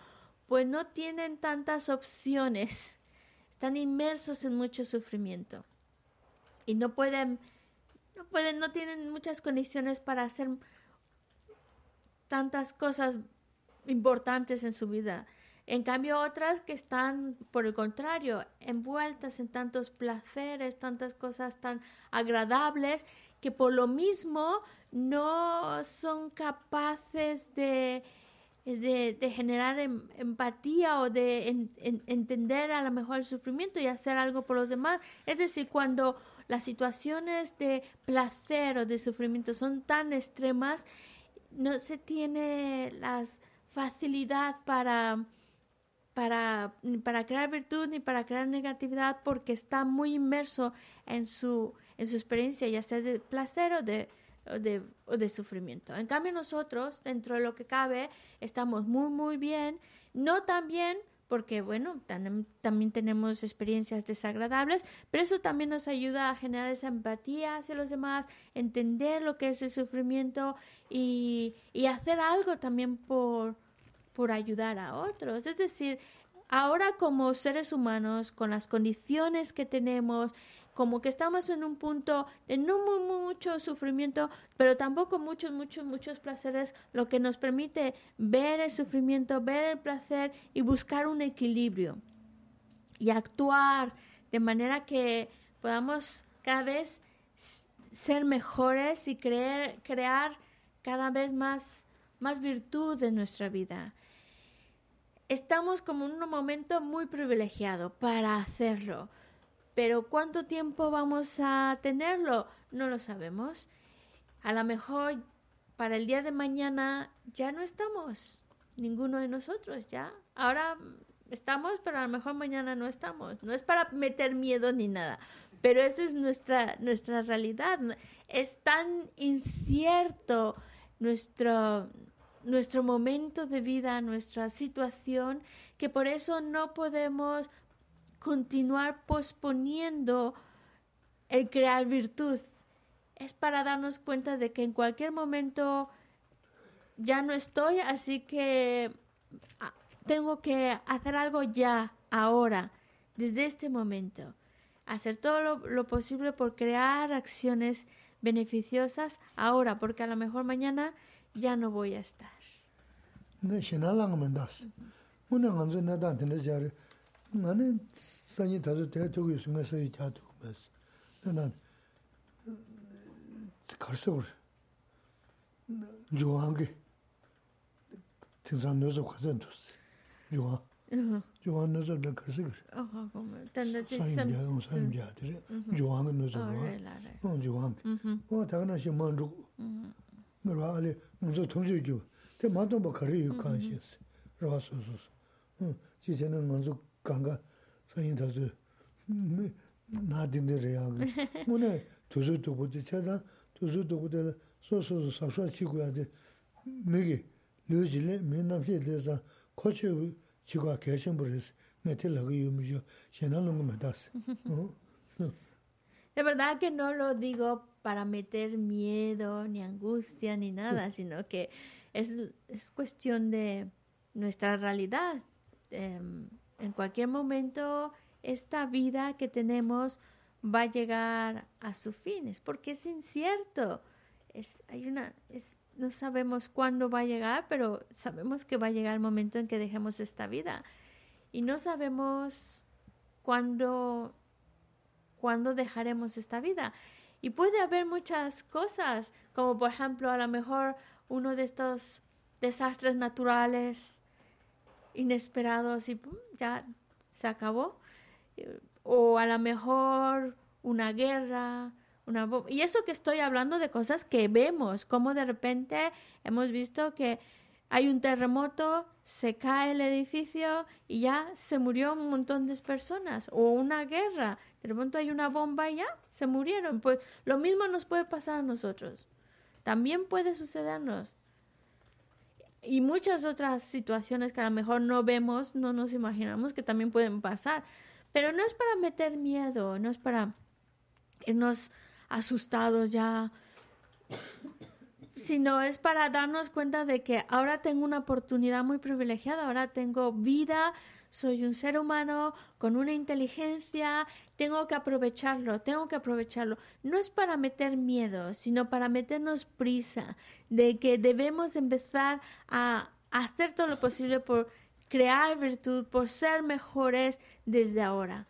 pues no tienen tantas opciones, están inmersos en mucho sufrimiento. Y no pueden, no pueden, no tienen muchas condiciones para hacer tantas cosas importantes en su vida. En cambio, otras que están, por el contrario, envueltas en tantos placeres, tantas cosas tan agradables, que por lo mismo no son capaces de, de, generar em, empatía o de entender a lo mejor el sufrimiento y hacer algo por los demás. Es decir, cuando las situaciones de placer o de sufrimiento son tan extremas, no se tiene las facilidad para, para, para crear virtud ni para crear negatividad porque está muy inmerso en su, en su experiencia, ya sea de placer o de, o de, o de sufrimiento. En cambio nosotros, dentro de lo que cabe, estamos muy, muy bien, no tan bien porque bueno, también tenemos experiencias desagradables, pero eso también nos ayuda a generar esa empatía hacia los demás, entender lo que es el sufrimiento y, y hacer algo también por, por ayudar a otros. Es decir, ahora como seres humanos, con las condiciones que tenemos, como que estamos en un punto de no muy, mucho sufrimiento, pero tampoco muchos, muchos, muchos placeres, lo que nos permite ver el sufrimiento, ver el placer y buscar un equilibrio y actuar de manera que podamos cada vez ser mejores y creer, crear cada vez más, más virtud en nuestra vida. Estamos como en un momento muy privilegiado para hacerlo pero ¿cuánto tiempo vamos a tenerlo? No lo sabemos. A lo mejor para el día de mañana ya no estamos, ninguno de nosotros, ya. Ahora estamos, pero a lo mejor mañana no estamos. No es para meter miedo ni nada, pero esa es nuestra, nuestra realidad. Es tan incierto nuestro, nuestro momento de vida, nuestra situación, que por eso no podemos continuar posponiendo el crear virtud. Es para darnos cuenta de que en cualquier momento ya no estoy, así que ah, tengo que hacer algo ya, ahora, desde este momento. Hacer todo lo, posible por crear acciones beneficiosas ahora, porque a lo mejor mañana ya no voy a estar. 나는 산이 다들 대통령 있으면서 이 자도 그래서 나는 가서 좋아한 게 등산 넣어서 가서 줬어. 좋아. 좋아한 넣어서 내가 가서 그래 아 그럼 단다 지금 산자들 좋아한 거 넣어서 어 좋아한 어 당연히 만족. 너라 알레 먼저 통제해 줘. 대 마도 뭐 거리 유칸시스. 로아소소스. 응. 지제는 먼저 De verdad que no lo digo para meter miedo, ni angustia, ni nada, sino que es, es cuestión de nuestra realidad. Em, en cualquier momento, esta vida que tenemos va a llegar a su fin, es porque es incierto. Es, hay una, no sabemos cuándo va a llegar, pero sabemos que va a llegar el momento en que dejemos esta vida. Y no sabemos cuándo, cuándo dejaremos esta vida. Y puede haber muchas cosas, como por ejemplo a lo mejor uno de estos desastres naturales inesperados y ya se acabó. O a lo mejor una guerra, y eso que estoy hablando de cosas que vemos, como de repente hemos visto que hay un terremoto, se cae el edificio y ya se murió un montón de personas, o una guerra, de repente hay una bomba y ya se murieron. Pues lo mismo nos puede pasar a nosotros. También puede sucedernos. Y muchas otras situaciones que a lo mejor no vemos, no nos imaginamos que también pueden pasar. Pero no es para meter miedo, no es para irnos asustados ya, sino es para darnos cuenta de que ahora tengo una oportunidad muy privilegiada, ahora tengo vida, soy un ser humano con una inteligencia, tengo que aprovecharlo, tengo que aprovecharlo. No es para meter miedo, sino para meternos prisa, de que debemos empezar a hacer todo lo posible por crear virtud, por ser mejores desde ahora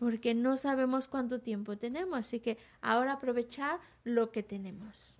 porque no sabemos cuánto tiempo tenemos, así que ahora aprovechar lo que tenemos.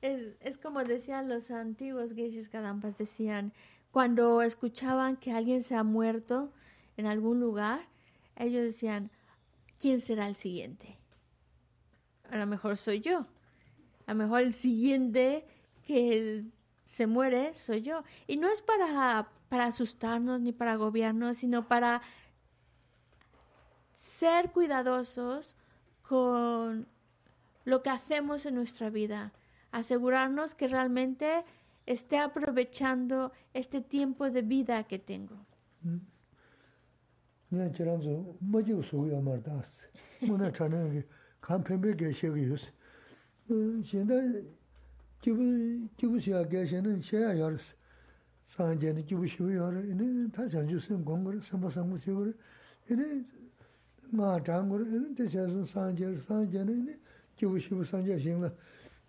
Es, como decían los antiguos decían, cuando escuchaban que alguien se ha muerto en algún lugar, ellos decían, ¿quién será el siguiente? A lo mejor soy yo. A lo mejor el siguiente que se muere soy yo. Y no es para, para asustarnos ni para agobiarnos, sino para ser cuidadosos con lo que hacemos en nuestra vida, asegurarnos que realmente esté aprovechando este tiempo de vida que tengo. ngā chāngu rā, tē shē sū sāngyē rā, sāngyē rā, nē, jīwū shīwū sāngyē shīng rā,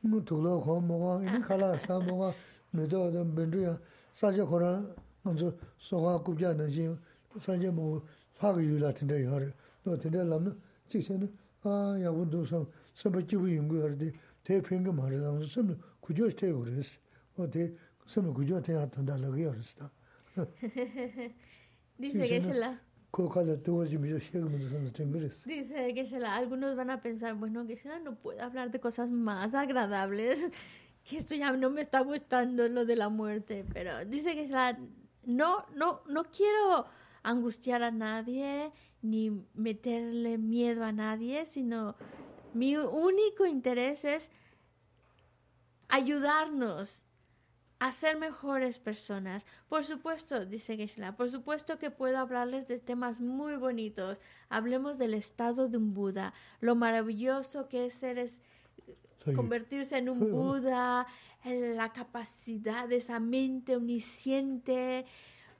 mū tū lō khuā mō wā, nē, khā lā sā mō wā, mē tō wā tā mbēn chū yā, 사제 코라 먼저 소화 국자 능신 사제 뭐 파가 유라 텐데 하래 또 텐데 남는 지세는 아 야군도서 서버 지구 연구하는데 대평가 말하는 무슨 구조 되고 그랬어 어때 무슨 구조 돼야 된다고 그랬어 Dice que se la... Dice que se la, algunos van a pensar, bueno, que se la no puede hablar de cosas más agradables, que esto ya no me está gustando lo de la muerte, pero dice que se la, no, no, no quiero angustiar a nadie ni meterle miedo a nadie, sino mi único interés es ayudarnos a ser mejores personas. Por supuesto, dice Geshe-la, por supuesto que puedo hablarles de temas muy bonitos. Hablemos del estado de un Buda, lo maravilloso que es ser convertirse en un Buda, la capacidad de esa mente omnisciente.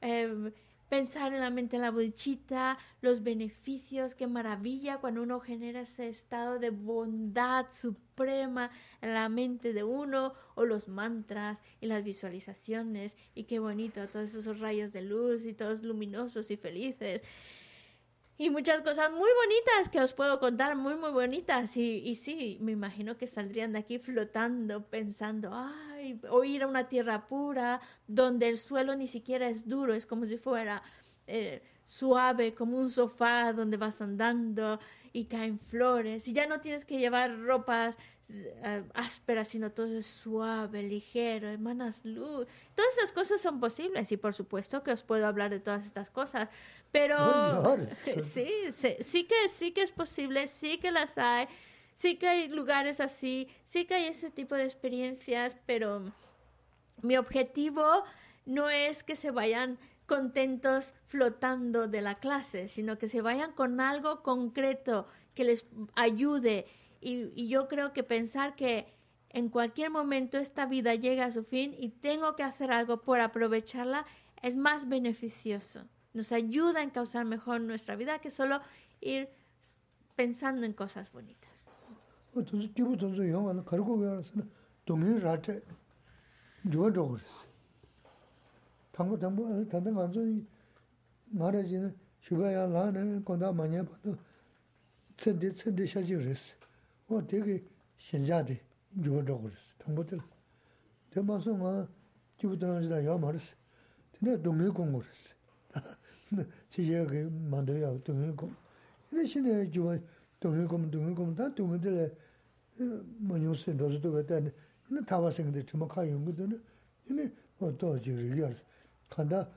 Eh, pensar en la mente de la bolchita, los beneficios, qué maravilla cuando uno genera ese estado de bondad suprema en la mente de uno, o los mantras y las visualizaciones, y qué bonito, todos esos rayos de luz y todos luminosos y felices. Y muchas cosas muy bonitas que os puedo contar, muy, muy bonitas. Y, y sí, me imagino que saldrían de aquí flotando, pensando, ah, o ir a una tierra pura, donde el suelo ni siquiera es duro, es como si fuera eh, suave, como un sofá donde vas andando y caen flores. Y ya no tienes que llevar ropas eh, ásperas, sino todo es suave, ligero, emanas luz. Todas esas cosas son posibles y por supuesto que os puedo hablar de todas estas cosas. Pero sí, sí, sí que sí que es posible, sí que las hay sí que hay lugares así, sí que hay ese tipo de experiencias, pero mi objetivo no es que se vayan contentos flotando de la clase, sino que se vayan con algo concreto que les ayude. Y, yo creo que pensar que en cualquier momento esta vida llega a su fin y tengo que hacer algo por aprovecharla es más beneficioso. Nos ayuda a causar mejor nuestra vida que solo ir pensando en cosas bonitas. 어 도스 기부 도스 영화는 가르고 가서 동의 라테 주어 줘버렸어. 당고 당고 단단 완전히 말하지는 주가야 나는 건다 많이 봐도 천대 천대 샤지랬어. 어 되게 신자대 주어 줘버렸어. 당고들 대마서 뭐 기부 도스다 야 말았어. 근데 동의 공부했어. 지혜가 만들어야 동의 공. 근데 신의 주어 동의 공 동의 공다 동의들 mañño se dozo toga tani, ina tawa sengde chima ka yungu dana, ina do jiri yaris. Kanda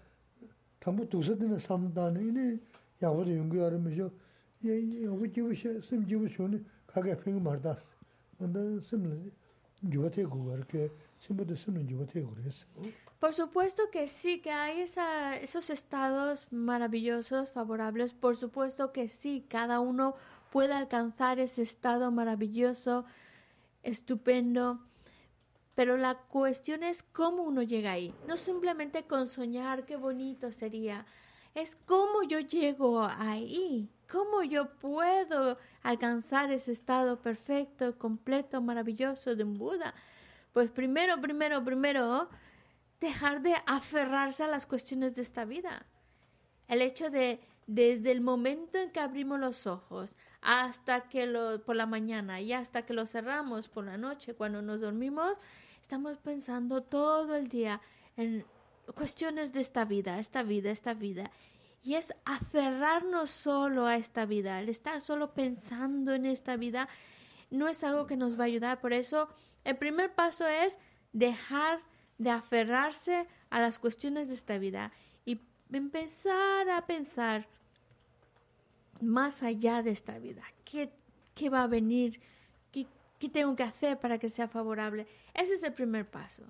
tambu tusa dana samdana, ina yagwa da yungu yari misho, yagwa jibu she, sim jibu shuni kagaya pingi mardas. Onda simla yuwa te gugar ke, simba da simla yuwa te guris. Por supuesto que sí, que hay esa, esos estados maravillosos, favorables. Por supuesto que sí, cada uno puede alcanzar ese estado maravilloso, estupendo. Pero la cuestión es cómo uno llega ahí. No simplemente con soñar qué bonito sería. Es cómo yo llego ahí. Cómo yo puedo alcanzar ese estado perfecto, completo, maravilloso de un Buda. Pues primero, primero, primero, dejar de aferrarse a las cuestiones de esta vida. El hecho de, desde el momento en que abrimos los ojos hasta que lo, por la mañana y hasta que lo cerramos por la noche, cuando nos dormimos, estamos pensando todo el día en cuestiones de esta vida, esta vida, esta vida. Y es aferrarnos solo a esta vida, el estar solo pensando en esta vida no es algo que nos va a ayudar. Por eso, el primer paso es dejar de aferrarse a las cuestiones de esta vida y empezar a pensar más allá de esta vida. ¿Qué, qué va a venir? ¿Qué, ¿Qué tengo que hacer para que sea favorable? Ese es el primer paso.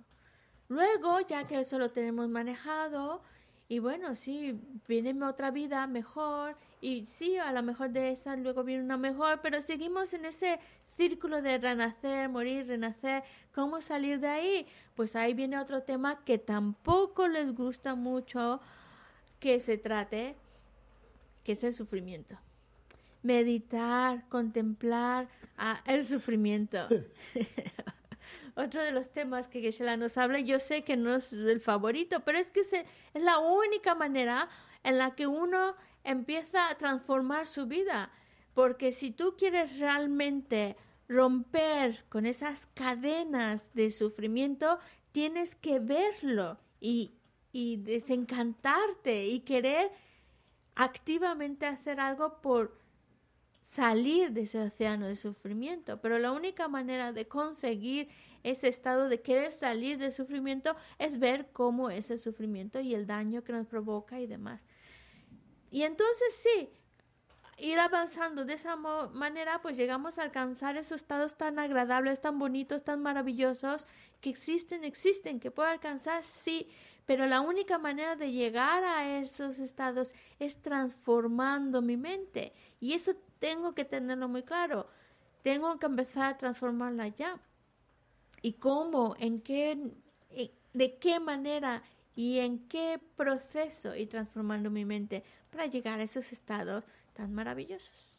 Luego, ya que eso lo tenemos manejado, y bueno, sí, viene otra vida mejor, y sí, a lo mejor de esa luego viene una mejor, pero seguimos en ese círculo de renacer, morir, renacer. ¿Cómo salir de ahí? Pues ahí viene otro tema que tampoco les gusta mucho que se trate, que es el sufrimiento. Meditar, contemplar ah, el sufrimiento. otro de los temas que Geshe-la nos habla, yo sé que no es el favorito, pero es que es la única manera en la que uno empieza a transformar su vida. Porque si tú quieres realmente romper con esas cadenas de sufrimiento, tienes que verlo y, y desencantarte y querer activamente hacer algo por salir de ese océano de sufrimiento. Pero la única manera de conseguir ese estado de querer salir del sufrimiento es ver cómo es el sufrimiento y el daño que nos provoca y demás. Y entonces sí, ir avanzando de esa manera, pues llegamos a alcanzar esos estados tan agradables, tan bonitos, tan maravillosos, que existen, existen, que puedo alcanzar, sí, pero la única manera de llegar a esos estados es transformando mi mente. Y eso tengo que tenerlo muy claro. Tengo que empezar a transformarla ya. ¿Y cómo? ¿En qué? ¿De qué manera? ¿Y en qué proceso ir transformando mi mente para llegar a esos estados tan maravillosos?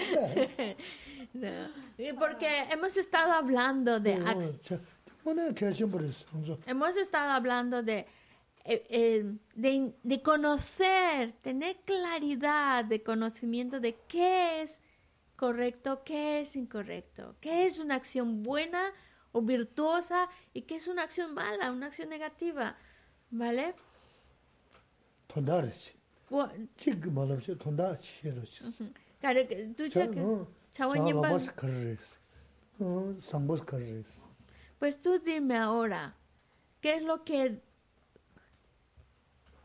Porque hemos estado hablando de... Hemos estado hablando de eh, eh, de, de, conocer, tener claridad de conocimiento de qué es correcto, qué es incorrecto, qué es una acción buena o virtuosa y qué es una acción mala, una acción negativa, ¿vale? Pues tú dime ahora, ¿qué es lo que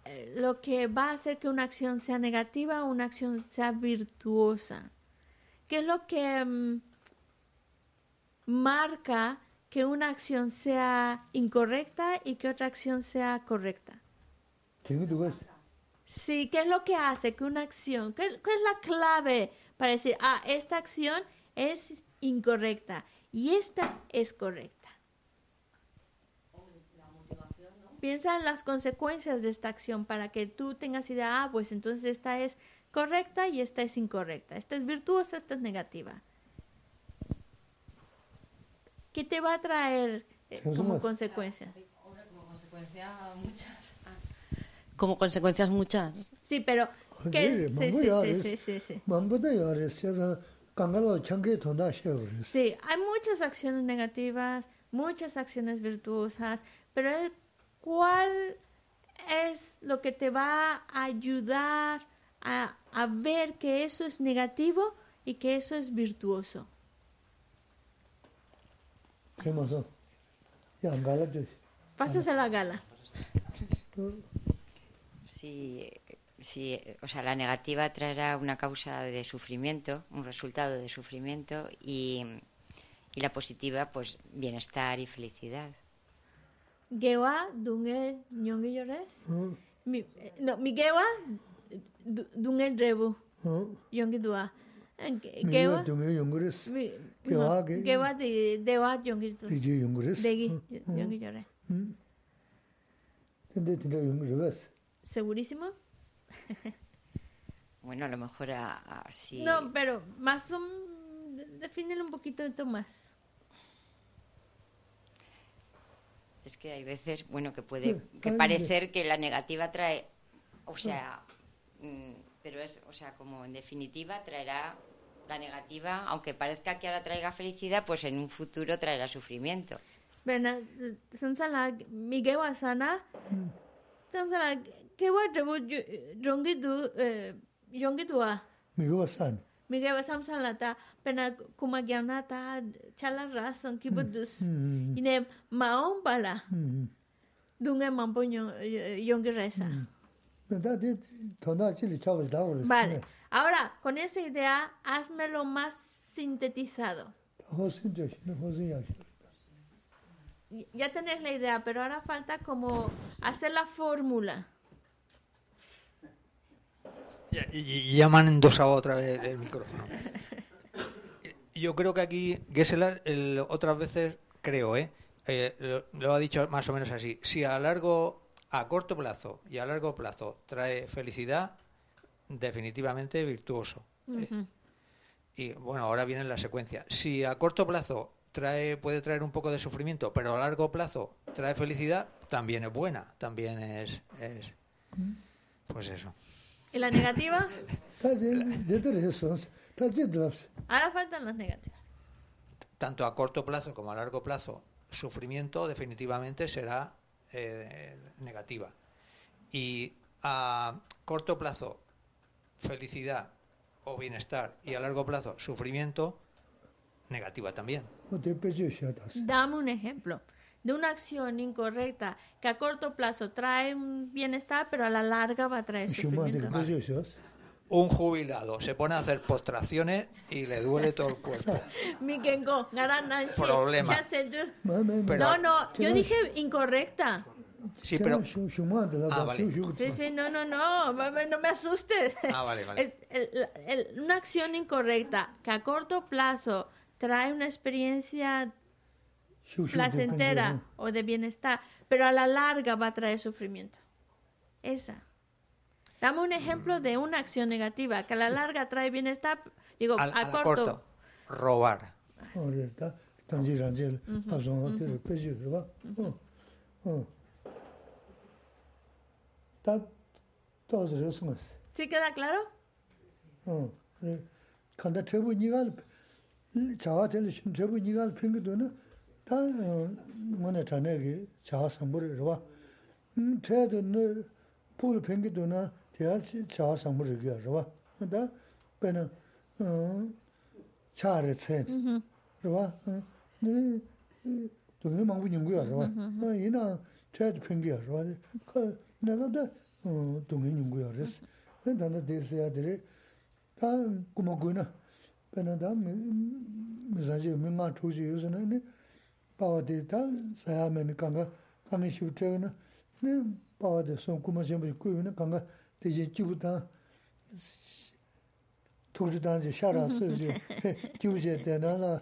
eh, lo que va a hacer que una acción sea negativa o una acción sea virtuosa. ¿Qué es lo que mm, marca que una acción sea incorrecta y que otra acción sea correcta? Sí, ¿qué es lo que hace que una acción, qué, qué es la clave para decir, ah, esta acción es incorrecta y esta es correcta? piensa en las consecuencias de esta acción para que tú tengas idea, ah, pues entonces esta es correcta y esta es incorrecta, esta es virtuosa, esta es negativa. ¿Qué te va a traer eh, como consecuencia? Como consecuencia muchas. Como consecuencias muchas. Sí, pero ¿qué? Sí, sí, sí, sí, sí. Sí, hay muchas acciones negativas, muchas acciones virtuosas, pero ¿Cuál es lo que te va a ayudar a, a ver que eso es negativo y que eso es virtuoso? ¿Qué pasó? Pásase la gala. Sí, sí, o sea, la negativa traerá una causa de sufrimiento, un resultado de sufrimiento y, y la positiva, pues bienestar y felicidad. gewa dunge nyongi yores mi no mi gewa dunge drebu yongi dua. Gewa dunge yongures gewa ge gewa de dewa yongi tu de yongures degi yongi yore tende tende yongures segurísimo. Bueno a lo mejor así no pero más un defínelo un poquito más. Es que hay veces, bueno, que puede que parecer que la negativa trae, o sea, mm, pero es, o sea, como en definitiva traerá la negativa, aunque parezca que ahora traiga felicidad, pues en un futuro traerá sufrimiento. Bueno, samsala mige wasana samsala que wa drebu jongi du yongi dua mige wasana mige wasam salata pena kumagyana ta chala rason kibudus ine maon bala dunga mampo yongi resa Vale, ahora con esa idea, hazmelo más sintetizado. Ya tenés la idea, pero ahora falta como hacer la fórmula. Ya- Y, y ya me han endosado otra vez el micrófono. Yo creo que aquí Gesselas el- otras veces, creo, ¿eh? Eh, lo, lo ha dicho más o menos así. Si a largo, a corto plazo y a largo plazo trae felicidad, definitivamente virtuoso. Eh, y bueno, ahora viene la secuencia. Si a corto plazo trae, puede traer un poco de sufrimiento, pero a largo plazo trae felicidad, también es buena, también es, es pues eso. ¿Y la negativa? Ahora faltan las negativas. tanto a corto plazo como a largo plazo, sufrimiento definitivamente será eh, negativa. Y a corto plazo, felicidad o bienestar, y a largo plazo, sufrimiento, negativa también. Dame un ejemplo de una acción incorrecta que a corto plazo trae un bienestar, pero a la larga va a traer sufrimiento. Un jubilado se pone a hacer postraciones y le duele todo el cuerpo. Problema. Pero- No, no, yo dije incorrecta. Sí, pero... Ah, vale. Sí, sí, no, no, no, no me asustes. Ah, vale, vale. Es el- el- una acción incorrecta que a corto plazo trae una experiencia placentera o de bienestar, pero a la larga va a traer sufrimiento. Esa. Dame un ejemplo de una acción negativa que a la larga trae bienestar, digo, A, a, a corto. corto, robar. ¿Sí queda claro? 다 뭐네 자네기 자하 선물을 봐. 음 태도 너 풀 뱅기도나 대하시 자하 선물을 겨 봐. 근데 배는 어 차례 체. 봐. 네 도는 망부 님고야 봐. 어 이나 태도 뱅기야 봐. 그 내가 다 동행 님고야 그래서 근데 나 대세야 되래. 다 고마고나 배는 다 미사지 미마 초지 요새는 kuma shīmbu shī kuya na, kāngā tī jī jīw tā, tūk chī tā jī shā rā tsū shī, jīw shē tē na la,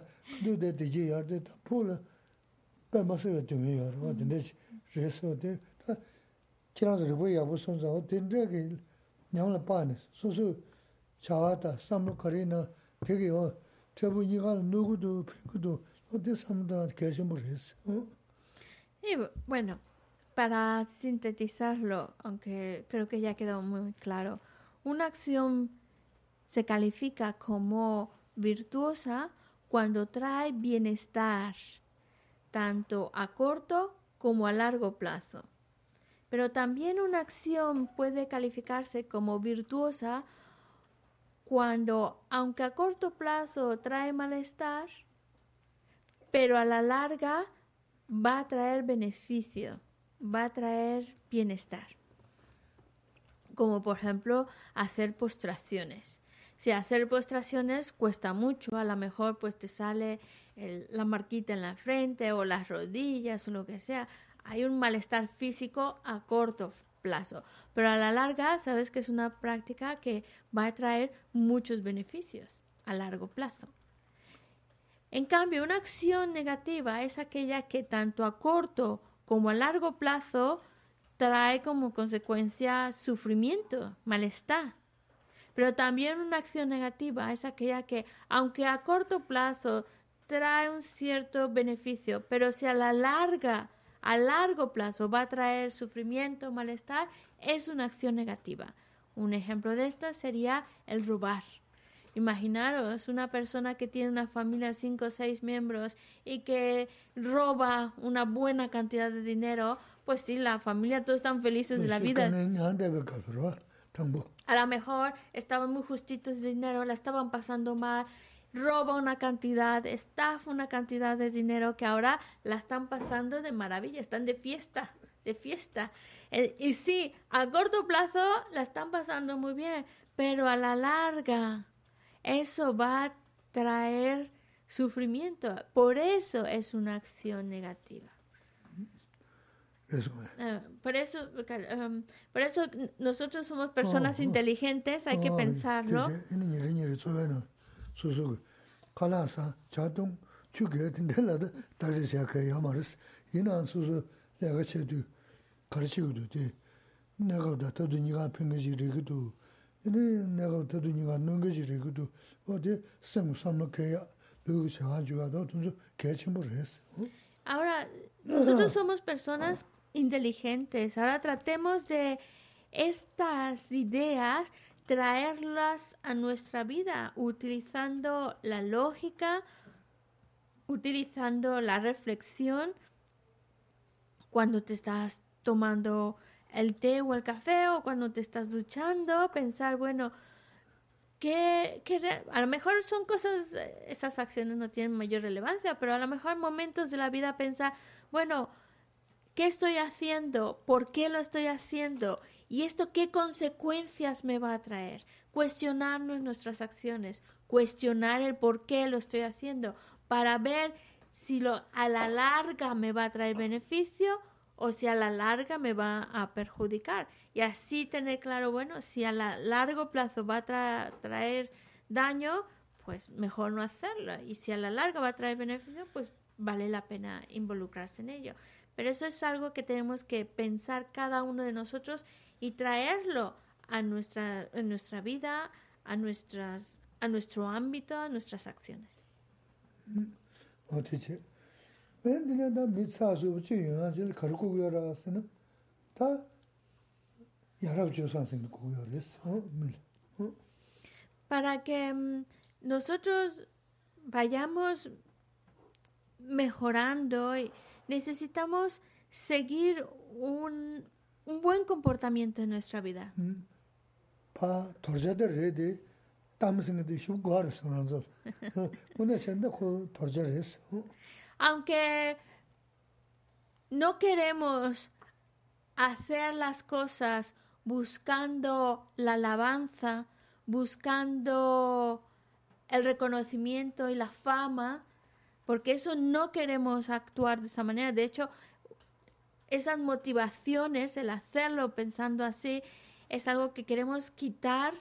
kū tē tī jī yā tē tā pū la, pē mā sā yā tī ngī yā rā, wā tī nē shī rē sā tē, tā kī rā sā rī bō yā bō sōng sā, wā tī nē kī nyam la pā nē, sū sū cha와다 삼로 거리나 되게 어 저분이가 누구도 핑크도 Y bueno, para sintetizarlo, aunque creo que ya quedó muy claro, una acción se califica como virtuosa cuando trae bienestar, tanto a corto como a largo plazo. Pero también una acción puede calificarse como virtuosa cuando, aunque a corto plazo trae malestar, pero a la larga va a traer beneficio, va a traer bienestar. Como por ejemplo hacer postraciones. Si hacer postraciones cuesta mucho, a lo mejor pues te sale la marquita en la frente o las rodillas o lo que sea. Hay un malestar físico a corto plazo, pero a la larga sabes que es una práctica que va a traer muchos beneficios a largo plazo. En cambio, una acción negativa es aquella que tanto a corto como a largo plazo trae como consecuencia sufrimiento, malestar. Pero también una acción negativa es aquella que, aunque a corto plazo trae un cierto beneficio, pero si a la larga, a largo plazo va a traer sufrimiento, malestar, es una acción negativa. Un ejemplo de esta sería el robar. Imaginaros una persona que tiene una familia de cinco o seis miembros y que roba una buena cantidad de dinero, pues sí, la familia todos están felices de la vida. kāpirwa, tāngbō. A lo mejor estaban muy justitos de dinero, la estaban pasando mal, roba una cantidad, estafa una cantidad de dinero que ahora la están pasando de maravilla, están de fiesta, de fiesta. Eh, y sí, a corto plazo la están pasando muy bien, pero a la larga eso va a traer sufrimiento. Por eso es una acción negativa. Eso. Eh, por eso, um, por eso nosotros somos personas Oh, inteligentes, hay que 어, pensarlo. 이제 이는 이제 이제 소변은 소소 칼라사 자동 주게 된다라도 다시 시작해야 말스 이난 소소 내가 제도 가르치고도 돼 내가 다 니가 평가지리고도 이네 내가 다 니가 능가지리고도 어디 생삼놓게야 누구想주가도 좀 개침을 했어 어? Ahora, nosotros somos personas inteligentes. Ahora tratemos de estas ideas traerlas a nuestra vida utilizando la lógica, utilizando la reflexión cuando te estás tomando el té o el café o cuando te estás duchando, pensar, bueno, que, que a lo mejor son cosas, eh, esas acciones no tienen mayor relevancia, pero a lo mejor en momentos de la vida pensar, bueno, ¿qué estoy haciendo? ¿Por qué lo estoy haciendo? ¿Y esto qué consecuencias me va a traer? Cuestionarnos nuestras acciones, cuestionar el por qué lo estoy haciendo, para ver si lo, a la larga me va a traer beneficio o si a la larga me va a perjudicar. Y así tener claro, bueno, si a la largo plazo va a tra- traer daño, pues mejor no hacerlo. Y si a la larga va a traer beneficio, pues vale la pena involucrarse en ello. Pero eso es algo que tenemos que pensar cada uno de nosotros y traerlo a nuestra, en nuestra vida, a, nuestras, a nuestro ámbito, a nuestras acciones. Para que mm, nosotros vayamos mejorando, necesitamos seguir un, un buen comportamiento en nuestra vida. Pa torja de re de tam singa de. Una. Aunque no queremos hacer las cosas buscando la alabanza, buscando el reconocimiento y la fama, porque eso no queremos actuar de esa manera. De hecho, esas motivaciones, el hacerlo pensando así, es algo que queremos quitar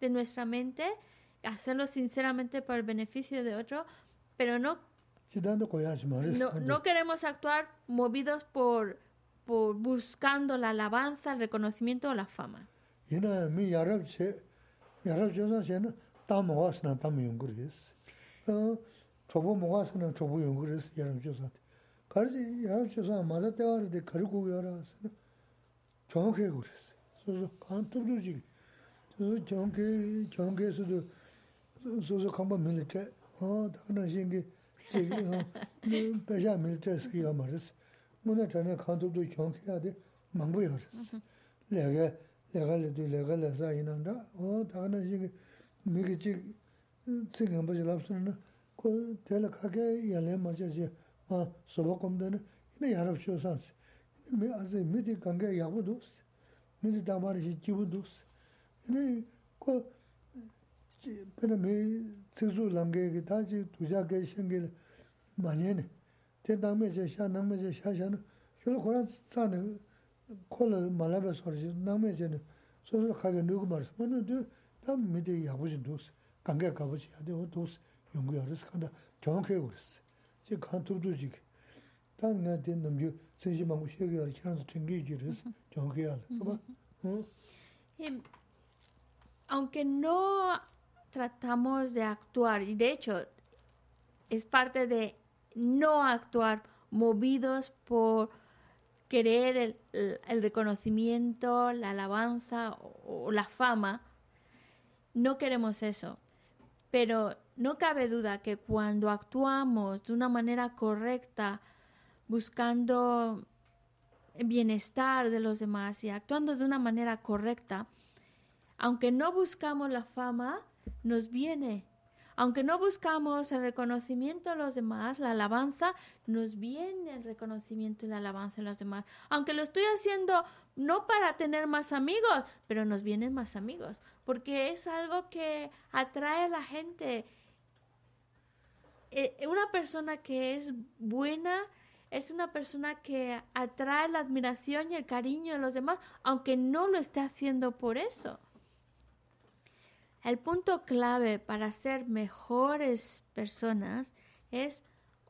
de nuestra mente, hacerlo sinceramente por el beneficio de otro, pero no no, no queremos actuar movidos por, por buscando la alabanza, el reconocimiento o la fama. 이나 미 야럽체 야럽 조선세는 땀 모았으나 땀 연구했어. 어 초보 모았으나 초보 연구했어 야럽 조선. 가르지 야럽 조선 맞아 때와르데 가르고 열어서 정확하게 그랬어. 그래서 간톱도지. 그래서 정확히 정확해서도 소소 한번 밀때 어 다른 신기 저기 어 배자 밀때스기가 말했어. 문에 전에 간톱도 정확해야 돼. 망부여 그랬어. 내가 내가 레도 내가 레사 이난다 어 다가는 시 미기 지 지금 뭐지 랍스는 그 텔레카게 야레 맞지 아 소복검되는 이네 야랍 쇼산스 미 아즈 미디 관계 야고도스 미디 다마르시 지부도스 이네 그 근데 미 트수 랑게 다지 두자게 생길 많이네 대담에 제 샤남에 제 샤샤는 저 고란 싸는 콜을 말아봐 소리 남에제는 소소 하게 누구 말씀 뭐는데 다 미디 야부지 도스 관계 가보지 야데 도스 연구하러서 간다 정확하게 그랬어 제 간투도 지금 당나 된 남주 세지만 시기를 지나서 챙기지르스 정확하게 알아 봐 어? Y, aunque no tratamos de actuar, y de hecho es parte de no actuar movidos por querer el, reconocimiento, la alabanza o la fama, no queremos eso. Pero no cabe duda que cuando actuamos de una manera correcta, buscando el bienestar de los demás y actuando de una manera correcta, aunque no buscamos la fama, nos viene. Aunque no buscamos el reconocimiento de los demás, la alabanza, nos viene el reconocimiento y la alabanza de los demás. Aunque lo estoy haciendo no para tener más amigos, pero nos vienen más amigos, porque es algo que atrae a la gente. Eh, una persona que es buena es una persona que atrae la admiración y el cariño de los demás, aunque no lo esté haciendo por eso. El punto clave para ser mejores personas es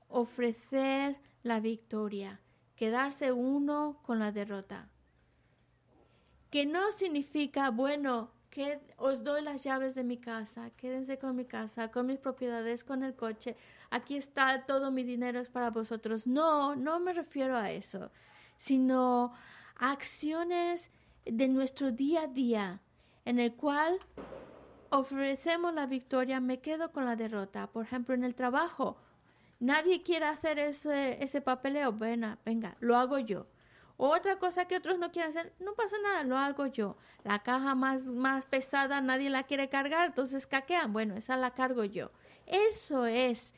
ofrecer la victoria, quedarse uno con la derrota. Que no significa, bueno, que os doy las llaves de mi casa, quédense con mi casa, con mis propiedades, con el coche, aquí está todo mi dinero es para vosotros. No, no me refiero a eso, sino acciones de nuestro día a día en el cual ofrecemos la victoria, me quedo con la derrota. Por ejemplo, en el trabajo, nadie quiere hacer ese, ese papeleo, bueno, venga, lo hago yo. Otra cosa que otros no quieren hacer, no pasa nada, lo hago yo. La caja más, más pesada nadie la quiere cargar, entonces caquean, bueno, esa la cargo yo. Eso es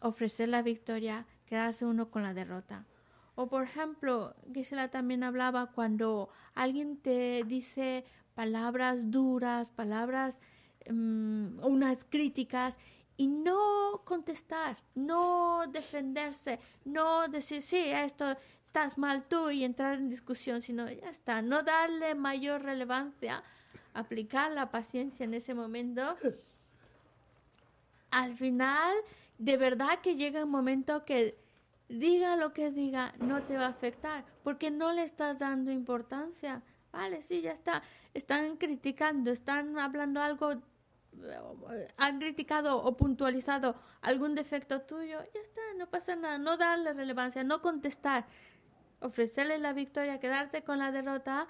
ofrecer la victoria, quedarse uno con la derrota. O por ejemplo, Gisela también hablaba cuando alguien te dice palabras duras, palabras Mm, unas críticas y no contestar, no defenderse, no decir, sí, esto estás mal tú y entrar en discusión, sino ya está, no darle mayor relevancia, aplicar la paciencia en ese momento. Al final, de verdad que llega un momento que diga lo que diga, no te va a afectar, porque no le estás dando importancia. Vale, sí, ya está. Están criticando, están hablando algo han criticado o puntualizado algún defecto tuyo, ya está, no pasa nada, no darle relevancia, no contestar, ofrecerle la victoria, quedarte con la derrota,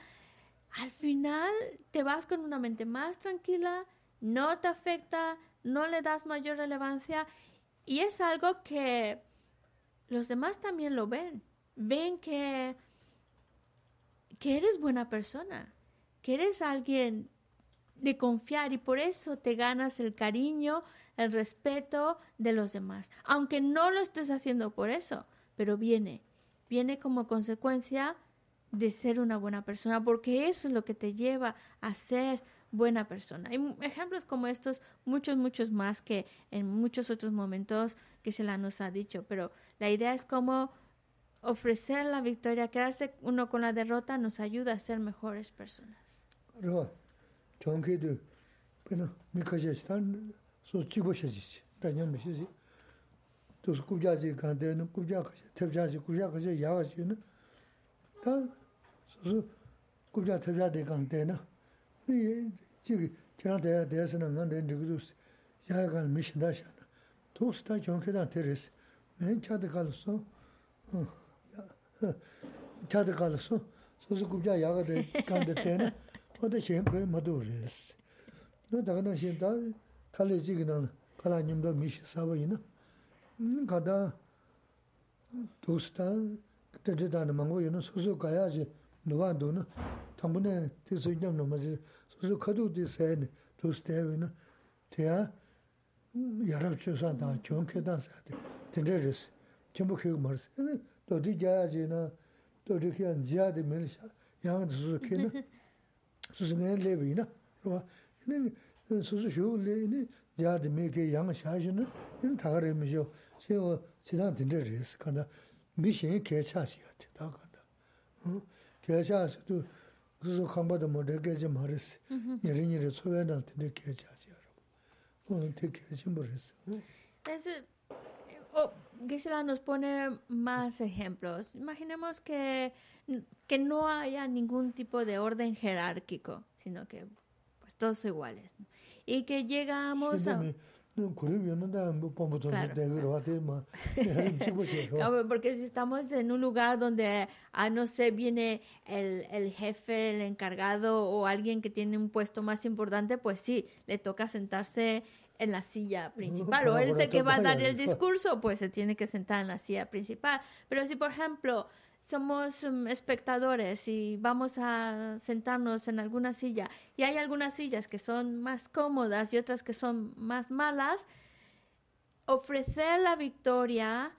al final te vas con una mente más tranquila, no te afecta, no le das mayor relevancia y es algo que los demás también lo ven, ven que, que eres buena persona, que eres alguien de confiar y por eso te ganas el cariño, el respeto de los demás. Aunque no lo estés haciendo por eso, pero viene, viene como consecuencia de ser una buena persona, porque eso es lo que te lleva a ser buena persona. Hay ejemplos como estos, muchos, muchos más que en muchos otros momentos que se la nos ha dicho, pero la idea es como ofrecer la victoria, quedarse uno con la derrota nos ayuda a ser mejores personas. 정쾌도 그나 미카제시. 단 소치고 셔지시 단년 미시지. 또 꾸자지 간데는 꾸자가지 탭자지 꾸자가지 야가지는 다 소소 꾸자 탭자데 간데나. 이 지기 지난데 대해서는 근데 누구 야간 미신다샤 도스타 정쾌단 테레스. 맨 차데 갈소 차데 갈소 소소 꾸자 야가데 간데 테나 oda shen kaya mado res. No daga na shen da kala jiga na kala nyamda mishi sawa ina. Kada dosta tante dana mango ina susu kaya je nuwa do na tambu na tisu nyam na mazi susu kado di saya na dosta ewa ina teya yarab chusa na kion ke dan saya de tante res. Chenpo kiyo maris. Dodi jaya je na dodi kiyan jaya de melisha yang susu kiyo na 수수 내 레비나 그거 이는 수수 쇼 레니 야드 메게 양 샤시는 인 다가레미죠 제가 지난 딘데레스 간다 미신 개차시야 다 간다. 응? 개차스도 그래서 컴바도 뭐 되게지 말았어. 예린이를 소외나 근데 개차시야 어 되게 심벌했어? 그래서 어 Gisela nos pone más ejemplos. Imaginemos que que no haya ningún tipo de orden jerárquico, sino que pues todos iguales. Y que llegamos a... porque si estamos en un lugar donde, ah, no sé, viene el, el, jefe, el encargado o alguien que tiene un puesto más importante, pues sí, le toca sentarse en la silla principal. O él sé que va a dar el discurso, pues se tiene que sentar en la silla principal. Pero si, por ejemplo, somos mm, espectadores y vamos a sentarnos en alguna silla y hay algunas sillas que son más cómodas y otras que son más malas, ofrecer la victoria,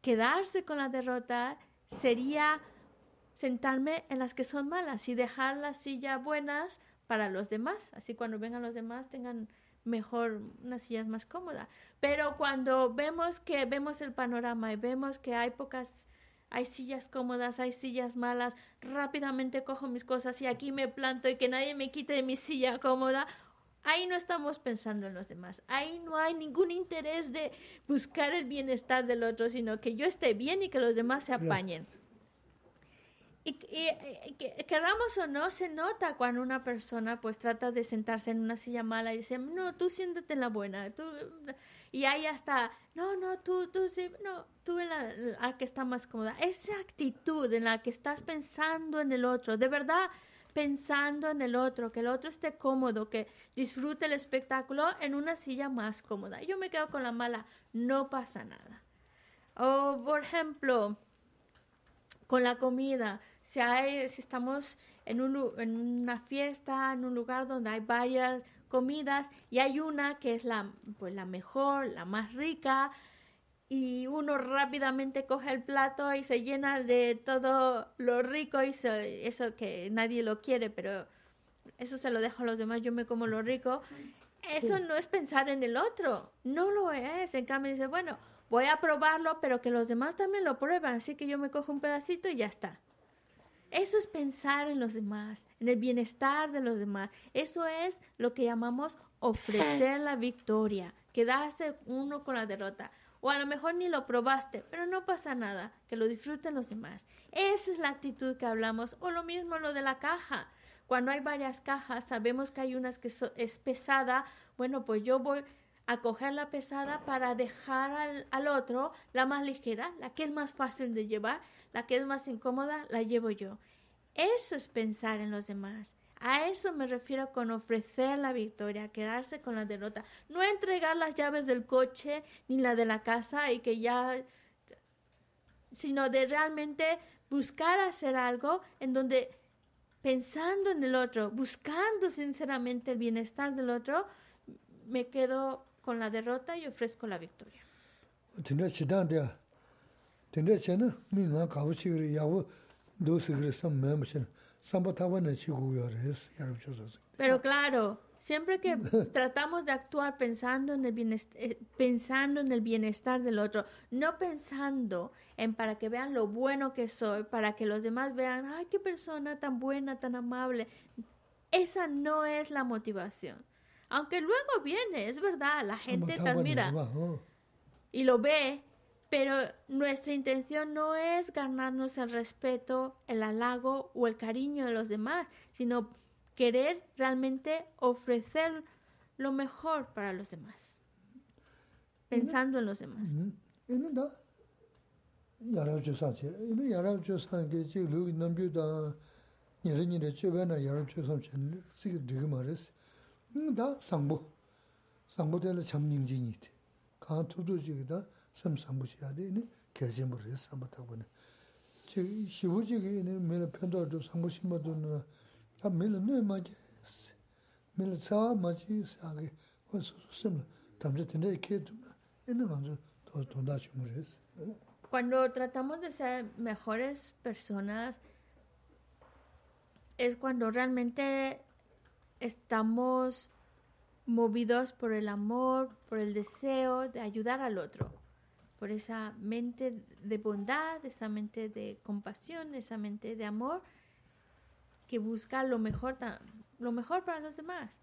quedarse con la derrota, sería sentarme en las que son malas y dejar las sillas buenas para los demás. Así cuando vengan los demás tengan mejor unas sillas más cómodas. Pero cuando vemos que vemos el panorama y vemos que hay pocas hay sillas cómodas, hay sillas malas, rápidamente cojo mis cosas y aquí me planto y que nadie me quite de mi silla cómoda. Ahí no estamos pensando en los demás. Ahí no hay ningún interés de buscar el bienestar del otro, sino que yo esté bien y que los demás se apañen. Y, y, queramos o no, se nota cuando una persona pues trata de sentarse en una silla mala y dice, no, tú siénate en la buena. Tú... Y ahí hasta, no, no, tú, tú, sí, no, tú en la, que está más cómoda. Esa actitud en la que estás pensando en el otro, de verdad pensando en el otro, que el otro esté cómodo, que disfrute el espectáculo en una silla más cómoda. Yo me quedo con la mala, no pasa nada. O, por ejemplo, con la comida, si, hay, si estamos en, un, en una fiesta, en un lugar donde hay varias comidas y hay una que es la, pues, la mejor, la más rica, y uno rápidamente coge el plato y se llena de todo lo rico y eso que nadie lo quiere, pero eso se lo dejo a los demás, yo me como lo rico. Eso no es pensar en el otro, no lo es. En cambio dice, bueno, voy a probarlo, pero que los demás también lo prueban, así que yo me cojo un pedacito y ya está. Eso es pensar en los demás, en el bienestar de los demás. Eso es lo que llamamos ofrecer la victoria, quedarse uno con la derrota. O a lo mejor ni lo probaste, pero no pasa nada, que lo disfruten los demás. Esa es la actitud que hablamos. O lo mismo lo de la caja. Cuando hay varias cajas, sabemos que hay unas que es pesada. Bueno, pues yo voy a coger la pesada para dejar al, al, otro la más ligera, la que es más fácil de llevar, la que es más incómoda, la llevo yo. Eso es pensar en los demás. A eso me refiero con ofrecer la victoria, quedarse con la derrota. No entregar las llaves del coche ni la de la casa y que ya, sino de realmente buscar hacer algo en donde pensando en el otro, buscando sinceramente el bienestar del otro, me quedo con la derrota y ofrezco la victoria. Pero claro, siempre que tratamos de actuar pensando en el bienestar, eh, pensando en el bienestar del otro, no pensando en para que vean lo bueno que soy, para que los demás vean, ay, qué persona tan buena, tan amable. Esa no es la motivación. Aunque luego viene, es verdad, la gente te admira y lo ve, pero nuestra intención no es ganarnos el respeto, el halago o el cariño de los demás, sino querer realmente ofrecer lo mejor para los demás, pensando en los demás. Ine kyajimbu re sambu ne. Che shivu chigi ine mele pendo adho sambu shimadu na ta mele nue maji mele tsawa maji saagi wa su su simla tamze tende ike dhuna ine manzu tonda shimu re Cuando tratamos de ser mejores personas es cuando realmente estamos movidos por el amor, por el deseo de ayudar al otro por esa mente de bondad, esa mente de compasión, esa mente de amor que busca lo mejor, lo mejor para los demás.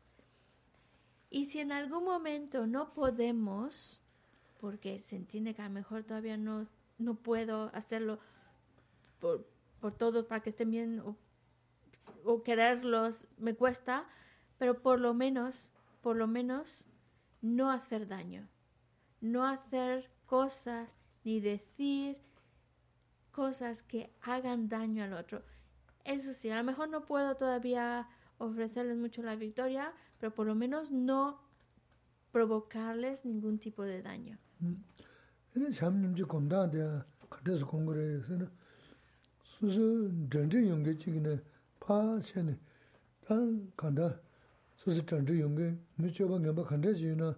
Y si en algún momento no podemos, porque se entiende que a lo mejor todavía no, no puedo hacerlo por, por todos para que estén bien o, o quererlos, me cuesta, pero por lo menos, por lo menos, no hacer daño, no hacer cosas ni decir cosas que hagan daño al otro. Eso sí, a lo mejor no puedo todavía ofrecerles mucho la victoria, pero por lo menos no provocarles ningún tipo de daño. 소스 전주 용게 미쳐가 멤버 간다지나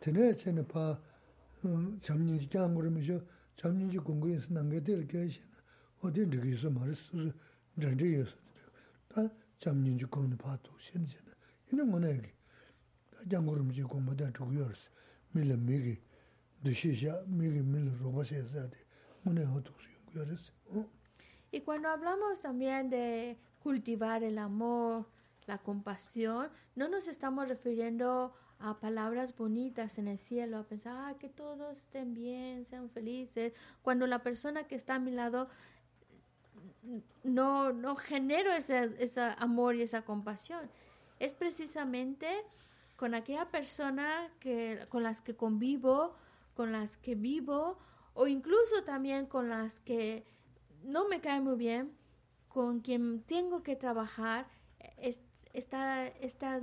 되네 체네 파 잠님지 간 거면서 잠님지 공부에서 남게 될 것이 어디 되기서 말스 전주에서 다 잠님지 공부 봐도 신제 이런 거네 간 거면서 공부다 주고요스 밀레 미기 드시샤 미기 밀 로바세서 돼 뭐네 어떻게 용거스 Y cuando hablamos también de cultivar el amor, la compasión, no nos estamos refiriendo a palabras bonitas en el cielo, a pensar ah, que todos estén bien, sean felices, cuando la persona que está a mi lado no, no genero ese, amor y esa compasión. Es precisamente con aquella persona que, con las que convivo, con las que vivo, o incluso también con las que no me caen muy bien, con quien tengo que trabajar, esta, esta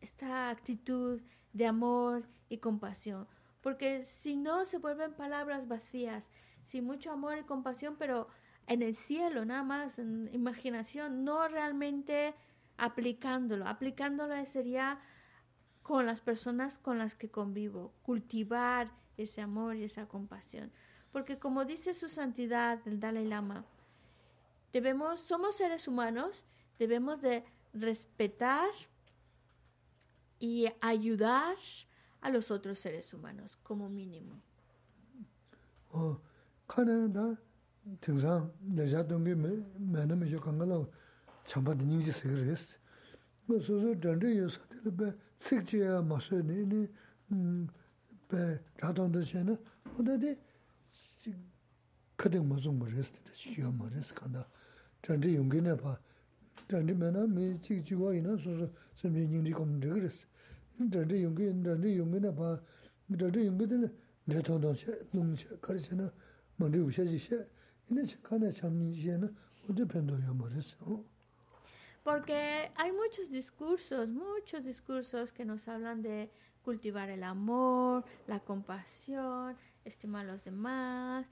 esta actitud de amor y compasión. Porque si no, se vuelven palabras vacías, sin mucho amor y compasión, pero en el cielo, nada más, en imaginación, no realmente aplicándolo. Aplicándolo sería con las personas con las que convivo, cultivar ese amor y esa compasión. Porque como dice su santidad el Dalai Lama, debemos, somos seres humanos, debemos de respetar y ayudar a los otros seres humanos como mínimo. 어 카나다 등산 내자 동게 매는 저 강가로 참바드 닝지 세그레스 뭐 소소 던데 요소들 배 식지야 마서니 음배 라던데 챤나 오데데 그득 무슨 뭐랬을 때 시험 뭐랬을 간다. 던데 용기네 봐. Porque hay muchos discursos, muchos discursos que nos hablan de cultivar el amor, la compasión, estimar a los demás,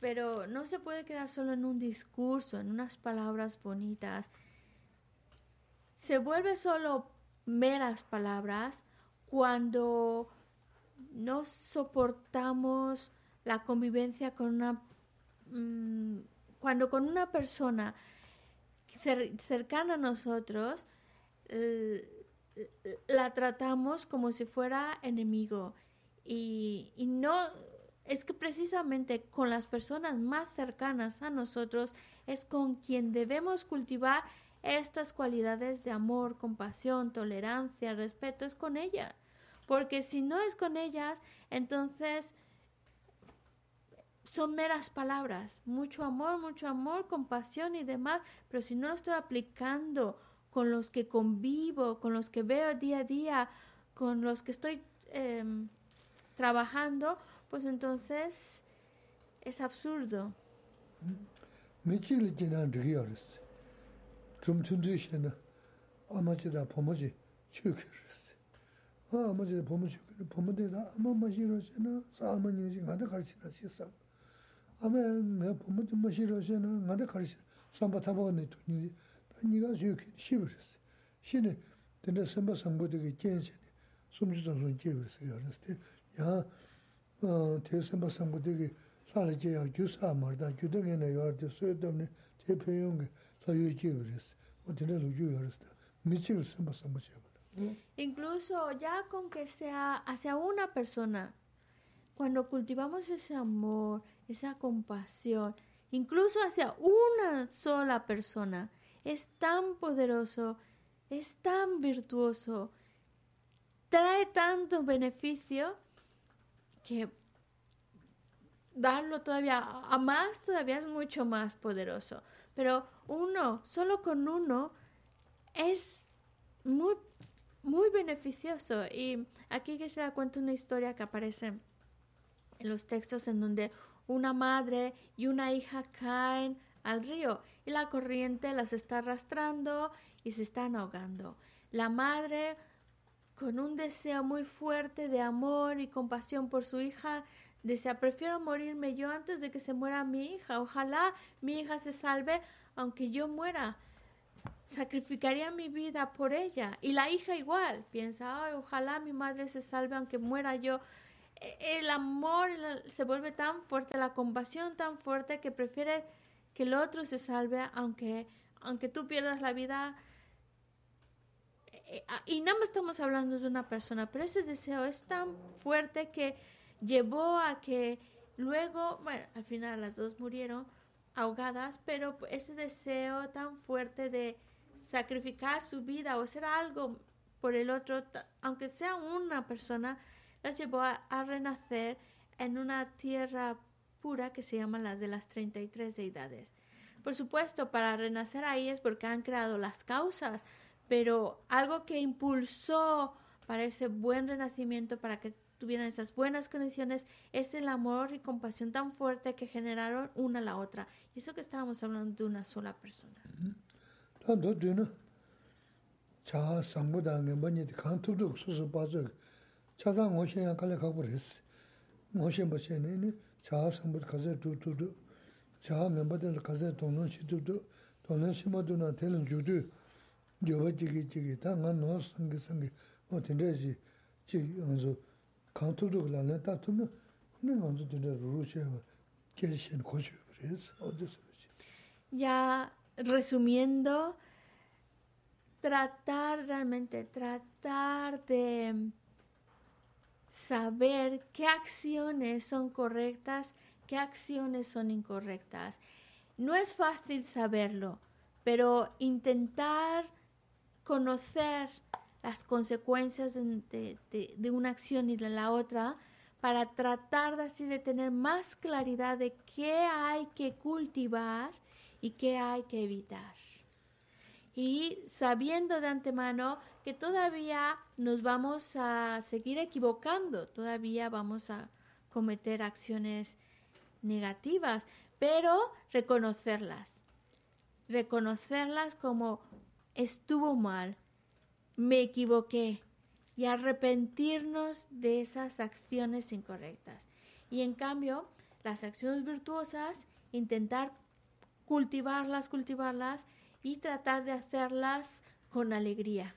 pero no se puede quedar solo en un discurso, en unas palabras bonitas. Se vuelve solo meras palabras cuando no soportamos la convivencia con una mm, cuando con una persona cercana a nosotros la tratamos como si fuera enemigo y, y no es que precisamente con las personas más cercanas a nosotros es con quien debemos cultivar estas cualidades de amor, compasión, tolerancia, respeto, es con ella. Porque si no es con ellas, entonces son meras palabras, mucho amor, mucho amor, compasión y demás, pero si no lo estoy aplicando con los que convivo, con los que veo día a día, con los que estoy em, trabajando, pues entonces es absurdo. Mechil jinan riyaris. Zum tundu shena amachi da pomoji chukiris. Ha amachi da pomoji chukiri pomoji da ama mashiro shena sa ama nyingi ngada karishina shisa. Ama nga pomoji mashiro shena ngada karishina samba tabaga nitu nyingi da niga chukiri shibiris. Shini dina samba sambo digi jenshini sumchi zansun jibiris yaris. Ya Incluso ya con que sea hacia una persona, cuando cultivamos ese amor, esa compasión, incluso hacia una sola persona, es tan poderoso, es tan virtuoso, trae tanto beneficio que darlo todavía a más todavía es mucho más poderoso. Pero uno, solo con uno, es muy, muy beneficioso. Y aquí que se da cuenta una historia que aparece en los textos en donde una madre y una hija caen al río y la corriente las está arrastrando y se están ahogando. La madre, con un deseo muy fuerte de amor y compasión por su hija, Desea, prefiero morirme yo antes de que se muera mi hija. Ojalá mi hija se salve aunque yo muera. Sacrificaría mi vida por ella. Y la hija igual. Piensa, Ay, ojalá mi madre se salve aunque muera yo. e- el amor se vuelve tan fuerte, la compasión tan fuerte que prefiere que el otro se salve aunque, aunque tú pierdas la vida. Eh, ah, Y no estamos hablando de una persona, pero ese deseo es tan fuerte que llevó a que luego, bueno, al final las dos murieron ahogadas, pero ese deseo tan fuerte de sacrificar su vida o hacer algo por el otro, aunque sea una persona, las llevó a, renacer en una tierra pura que se llama la de las 33 deidades. Por supuesto, para renacer ahí es porque han creado las causas, pero algo que impulsó para ese buen renacimiento, para que tuvieran esas buenas condiciones, es el amor y compasión tan fuerte que generaron una a la otra. Y eso que estábamos hablando de una sola persona. Kāng tū tū kā lā nā tā tū nā, nī ngā sū tī ndē rū rū shē bā, kē shēn kō shū bā rē sī, o. Ya resumiendo, tratar realmente, tratar de saber qué acciones son correctas, qué acciones son incorrectas. No es fácil saberlo, pero intentar conocer las consecuencias de, una acción y de la otra para tratar de así de tener más claridad de qué hay que cultivar y qué hay que evitar. Y sabiendo de antemano que todavía nos vamos a seguir equivocando, todavía vamos a cometer acciones negativas, pero reconocerlas, reconocerlas como estuvo mal, me equivoqué y arrepentirnos de esas acciones incorrectas. Y en cambio, las acciones virtuosas, intentar cultivarlas, cultivarlas y tratar de hacerlas con alegría.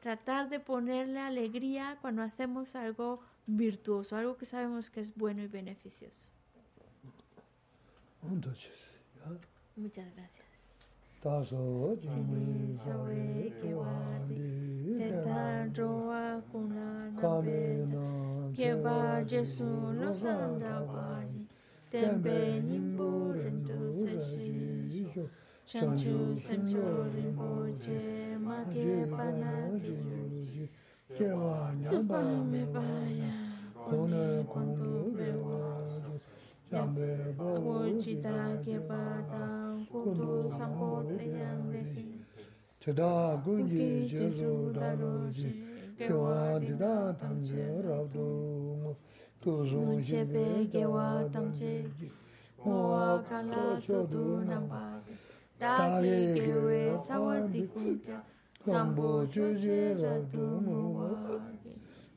Tratar de ponerle alegría cuando hacemos algo virtuoso, algo que sabemos que es bueno y beneficioso. ān 다소 진미 사웨 기와디 대.단조와 군나나베 개바 제수 노산다바지 템베 님보른도 세시쇼 chanchu samyo rinpo che ma ke pana ki yuji ke wa nyamba me pa ya kone kong tu be wa yambe bo wo chita ke pa ta kundu sanko teyam desin. Chida gungi jesu daruji, kyewa dida tamze rabdu. Tuzun chepe kyewa tamze, mowa kala chodu namba. Dage kyewe sawadi kumpya, sambo chuje radu muwa.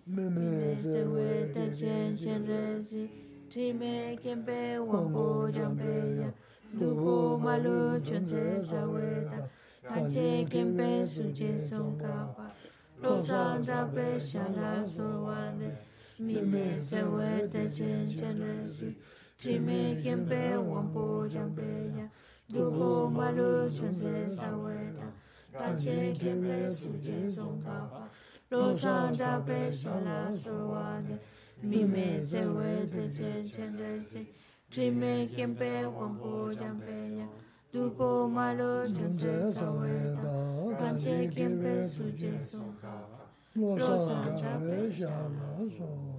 Meme zewe techen chen rezi, trime kempe wango jambeya. lubu malu chunze zaweda kanche kempe suje songkapa losang dape shala solwande mime zaweda chenchanasi trime kempe wampo jampeya lubu malu chunze zaweda kanche kempe suje songkapa losang dape shala solwande mime zaweda chenchanasi Trime kempe wampo jampe ya. Dupo malo junse saweta Kanche kempe suje soka Rosa jape shama soka